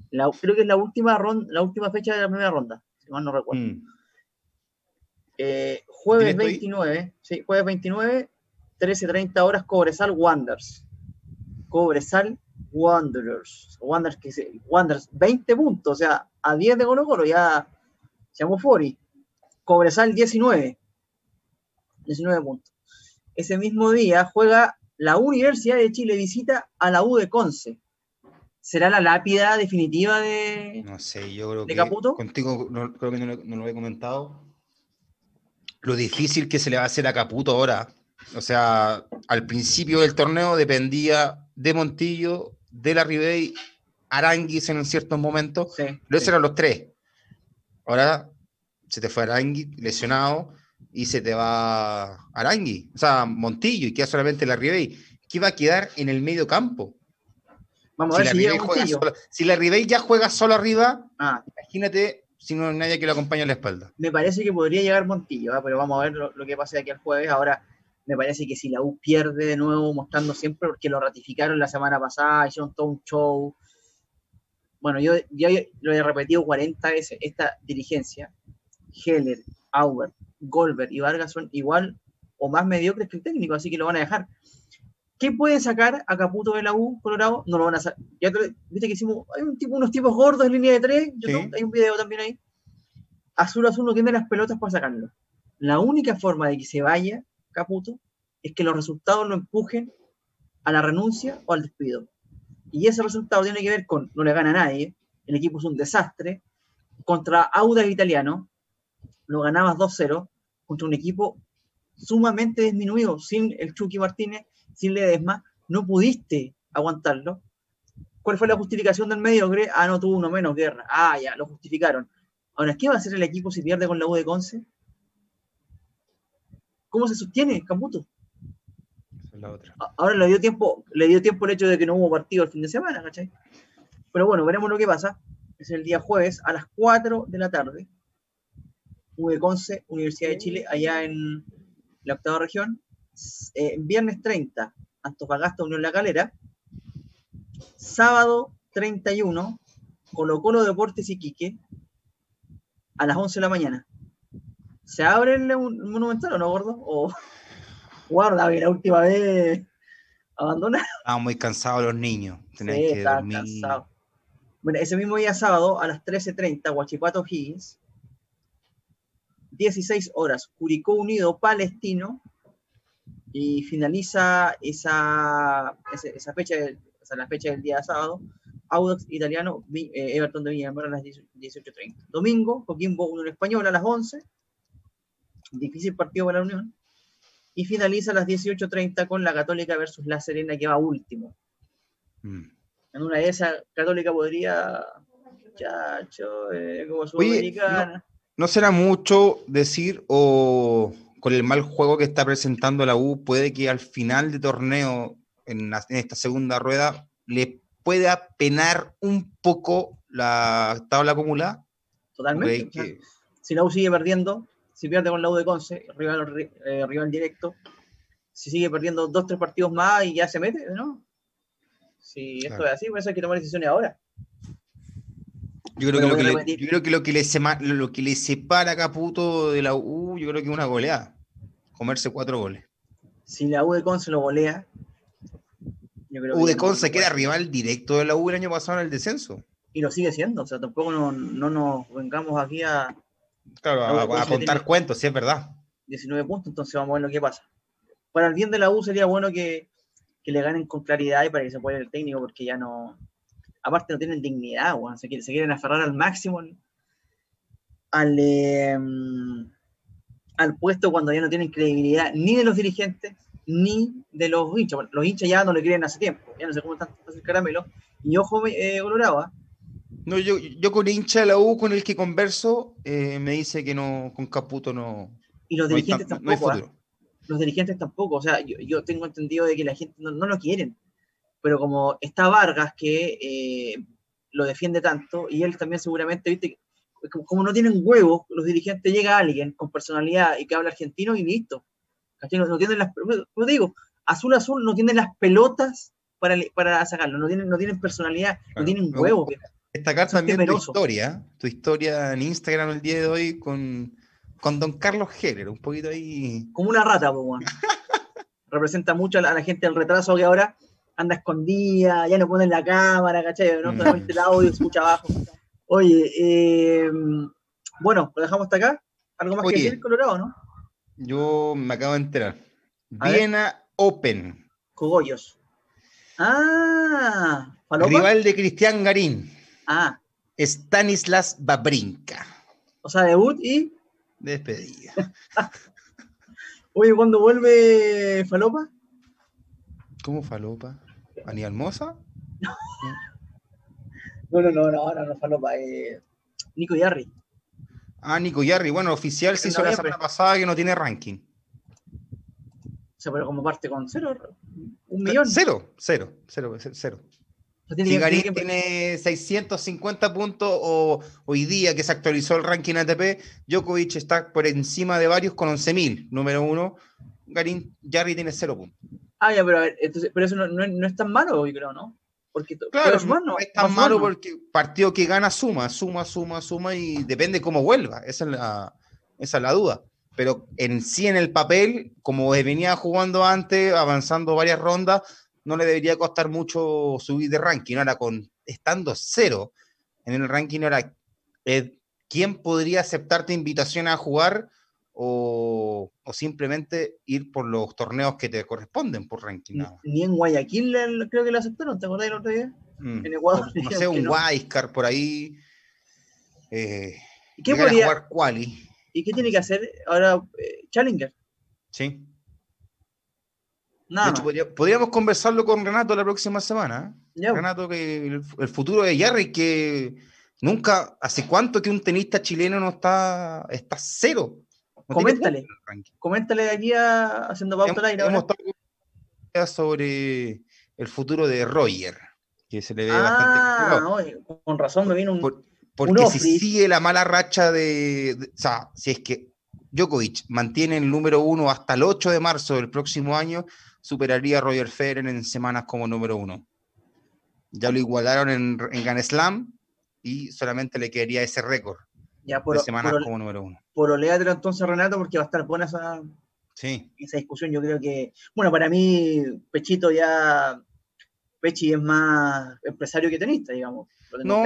creo que es la última, ronda, la última fecha de la primera ronda, si mal no recuerdo. Mm. Eh, jueves 29, sí, jueves 29, 13.30 horas, Cobresal Wanderers. Cobresal Wanderers. Wanderers, que Wanderers 20 puntos, o sea, a 10 de Colo Colo ya llamó Fori. Cobresal 19. 19 puntos. Ese mismo día juega la Universidad de Chile, visita a la U de Conce. ¿Será la lápida definitiva de, no sé, yo creo que Caputo? Contigo creo que no, no, lo he comentado lo difícil que se le va a hacer a Caputo ahora. O sea, al principio del torneo dependía de Montillo, de la Ribey, Aranguis en ciertos momentos, sí, pero esos eran los tres. Ahora se te fue Arangui lesionado y se te va Arangui, o sea, Montillo y queda solamente la Ribey. ¿Qué va a quedar en el medio campo? Vamos a ver si, si, si la Ribey ya juega solo arriba, ah. imagínate sino nadie que lo acompañe a la espalda. Me parece que podría llegar Montillo, ¿ah? pero vamos a ver lo, que pasa de aquí al jueves. Ahora, me parece que si la U pierde de nuevo, mostrando siempre, porque lo ratificaron la semana pasada, hicieron todo un show. Bueno, yo ya lo he repetido 40 veces, esta dirigencia, Heller, Auber, Goldberg y Vargas son igual o más mediocres que el técnico, así que lo van a dejar. ¿Qué pueden sacar a Caputo de la U, Colorado? No lo van a sacar. Ya viste que hicimos, hay un tipo, unos tipos gordos en línea de tres, hay un video también ahí. Azul Azul no tiene las pelotas para sacarlo. La única forma de que se vaya Caputo es que los resultados lo empujen a la renuncia o al despido. Y ese resultado tiene que ver con no le gana a nadie, el equipo es un desastre. Contra Auda Italiano, lo ganabas 2-0, contra un equipo sumamente disminuido, sin el Chucky Martínez, sin Ledesma, no pudiste aguantarlo. ¿Cuál fue la justificación del medio? Ah, no tuvo uno menos guerra. Ah, ya, lo justificaron. Ahora, ¿qué va a hacer el equipo si pierde con la U de Conce? ¿Cómo se sostiene, Ahora le dio tiempo, le dio tiempo el hecho de que no hubo partido el fin de semana, ¿cachai? Pero bueno, veremos lo que pasa. Es el día jueves a las 4 de la tarde. de Conce, Universidad de Chile, allá en la octava región. Eh, viernes 30, Antofagasta, Unión La Calera. Sábado 31, Colo Colo Deportes Iquique, a las 11 de la mañana. ¿Se abre el, Monumental o no, gordo? O guarda, la última vez abandonaron. Estaban muy cansados los niños. Tenían que dormir. Bueno, ese mismo día sábado, a las 13.30, Huachipato Higgins. 16 horas, Curicó Unido Palestino. Y finaliza esa, esa, fecha, o la fecha del día sábado, Audax Italiano, eh, Everton de Villamar a las 18.30. Domingo, Coquimbo Unión Española a las 11. Difícil partido para la Unión. Y finaliza a las 18.30 con la Católica versus La Serena, que va último. Mm. En una de esas, Católica podría. Chacho, eh, como Sudamericana. No, será mucho decir, o con el mal juego que está presentando la U, puede que al final de torneo, en, en esta segunda rueda, le pueda penar un poco la tabla acumulada. Totalmente. Si la U sigue perdiendo, si pierde con la U de Conce, rival, eh, rival directo, si sigue perdiendo dos, tres partidos más y ya se mete, ¿no? Si esto es así, pues hay que tomar decisiones ahora. Yo creo, que lo que, le, yo creo que, lo que, le lo que le separa a Caputo de la U, yo creo que es una goleada. Comerse cuatro goles. Si la U de Conce lo golea, U de Conce queda rival directo de la U el año pasado en el descenso. Y lo sigue siendo, o sea, tampoco no, nos vengamos aquí a. Claro, a, contar cuentos, sí es verdad. 19 puntos, entonces vamos a ver lo que pasa. Para el bien de la U sería bueno que, le ganen con claridad y para que se pueda el técnico, porque ya no. Aparte, no tienen dignidad, se, quieren aferrar al máximo al, em, al puesto cuando ya no tienen credibilidad ni de los dirigentes ni de los hinchas. los hinchas ya no le quieren hace tiempo, ya no se comen tanto el caramelo. Y ojo, eh, Colorado. No, yo, yo con hincha de la U con el que converso, eh, me dice que no, con Caputo no. Y los dirigentes tampoco. ¿ah? Los dirigentes tampoco. O sea, yo, tengo entendido de que la gente no, lo quieren. Pero como está Vargas, que eh, lo defiende tanto, y él también seguramente, viste, como no tienen huevos, los dirigentes llega alguien con personalidad y que habla argentino y listo. No, tienen las, como digo, azul azul no tienen las pelotas para, para sacarlo, no tienen, no tienen personalidad, no tienen huevos. Destacar también tu historia, tu historia en Instagram el día de hoy con, con don Carlos Heller, un poquito ahí. Como una rata, pues, Representa mucho a la, gente del retraso que ahora anda escondida, ya no ponen la cámara, ¿cachai? ¿no? Mm. el audio escucha abajo. Oye, eh, bueno, lo dejamos hasta acá. ¿Algo más que decir, Colorado, no? Yo me acabo de enterar. Viena Open. Cogollos. Ah, Rival de Cristian Garín. Ah. Stanislas Babrinka. O sea, debut y. Despedida. Oye, ¿cuándo vuelve Falopa? ¿Cómo Falopa? ¿Aníbal Mosa? no, no, no, no, no, no, Falopa. Eh, Nico Yarri. Ah, Nico Yarri, bueno, oficial se hizo la semana pasada que no tiene ranking. O sea, pero como parte con cero, un millón. Cero, cero, cero, cero. Si Garín tiene 650 puntos o hoy día que se actualizó el ranking ATP, Djokovic está por encima de varios con 11.000, número uno. Garín, Yarri tiene cero puntos. Ah, ya, pero a ver, entonces, pero eso no, no, es tan malo, yo creo, ¿no? Porque, claro, no, es tan malo porque partido que gana suma, suma, suma, suma y depende cómo vuelva. Esa es la, esa es la duda. Pero en sí, en el papel, como venía jugando antes, avanzando varias rondas, no le debería costar mucho subir de ranking. Ahora, con estando cero en el ranking, ahora, eh, ¿quién podría aceptarte invitación a jugar o, simplemente ir por los torneos que te corresponden por ranking? Ni en Guayaquil creo que lo aceptaron, ¿te acordás el otro día? Mm. En Ecuador. No, sé, un Wildcard por ahí. Eh, ¿Qué podría, jugar quali. ¿Y qué tiene que hacer ahora eh, Challenger? Sí. Nada. podríamos conversarlo con Renato la próxima semana. ¿eh? Renato, que el, futuro de Jerry, que nunca, ¿hace cuánto que un tenista chileno no está, está cero? coméntale, coméntale de aquí a, haciendo pauta aire. Hemos sobre el futuro de Roger, que se le ve ah, bastante. con razón me vino un. porque si sigue la mala racha de, O sea, si es que Djokovic mantiene el número uno hasta el 8 de marzo del próximo año, superaría a Roger Federer en semanas como número uno. Ya lo igualaron en, en Grand Slam y solamente le quedaría ese récord ya por, de semanas como número uno. Por oleátelo entonces, Renato, porque va a estar buena esa, sí. esa discusión. Yo creo que, bueno, para mí, Pechito ya, Pechi es más empresario que tenista, digamos. No,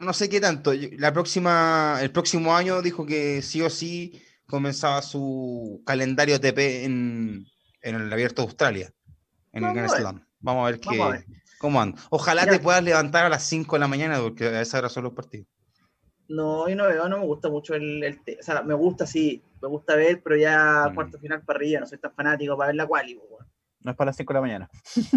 no, sé qué tanto. La próxima, el próximo año dijo que sí o sí comenzaba su calendario TP en, en el Abierto de Australia, en el Grand Slam. Vamos a ver, qué, cómo anda. Ojalá te puedas levantar a las 5 de la mañana, porque a esa hora son los partidos. No, yo no veo, no me gusta mucho el, el o sea, me gusta sí, me gusta ver, pero ya mm. cuarto final para arriba, no soy tan fanático para ver la quali, No es para las 5 de la mañana.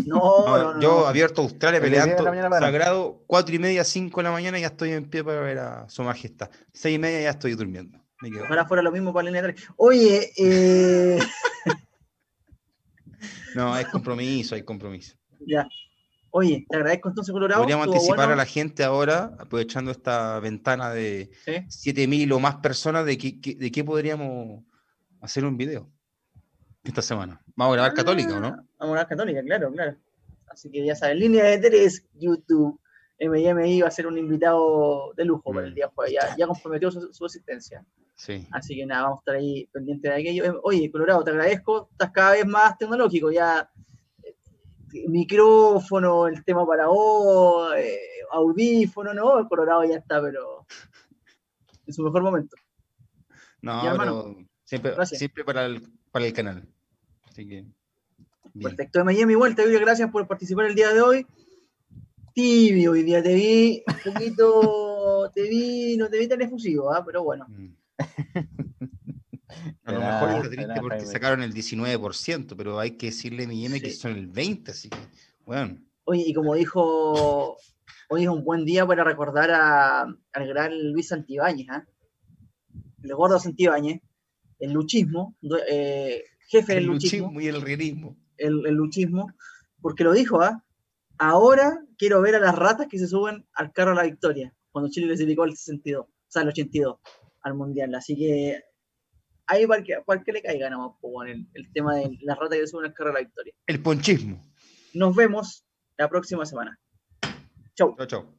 No, no, no Yo abierto Australia peleando sagrado, 4 y media, 5 de la mañana ya estoy en pie para ver a su majestad. 6 y media ya estoy durmiendo. Ahora fuera lo mismo para la línea 3. Oye, eh... no, hay compromiso, hay compromiso. Ya. Oye, te agradezco entonces, Colorado. Podríamos anticipar a la gente ahora, aprovechando esta ventana de ¿Sí? 7.000 o más personas, de qué, de podríamos hacer un video esta semana. Vamos a grabar Católica, ¿o no? Vamos a grabar Católica, claro, claro. Así que ya saben, línea de tres, YouTube. MMI va a ser un invitado de lujo para el mm, día jueves. Ya, ya comprometió su, su, asistencia. Sí. Así que nada, vamos a estar ahí pendientes de aquello. Oye, Colorado, te agradezco. Estás cada vez más tecnológico. Ya micrófono, el tema para vos, eh, audífono, ¿no? El Colorado ya está, pero en su mejor momento. No, pero siempre, siempre para, el, para el canal. Así que. Perfecto, de Miami igual, te doy gracias por participar el día de hoy. Tibio hoy día, te vi un poquito, te vi, no te vi tan efusivo, ¿ah? pero bueno. Mm. A lo mejor es triste porque sacaron el 19%, pero hay que decirle a mi que son el 20%, así que, bueno. Oye, y como dijo, hoy es un buen día para recordar a, al gran Luis Santibáñez, ¿eh? el gordo Santibáñez, el luchismo, eh, jefe del luchismo, y el realismo. El, luchismo, porque lo dijo, ¿ah? Ahora quiero ver a las ratas que se suben al carro a la victoria, cuando Chile clasificó el 62, o sea, el 82 al Mundial. Así que ahí para que, le caiga nomás, el, el tema de la rata que sube una carrera a la victoria. El ponchismo. Nos vemos la próxima semana. Chau. Chau, chau.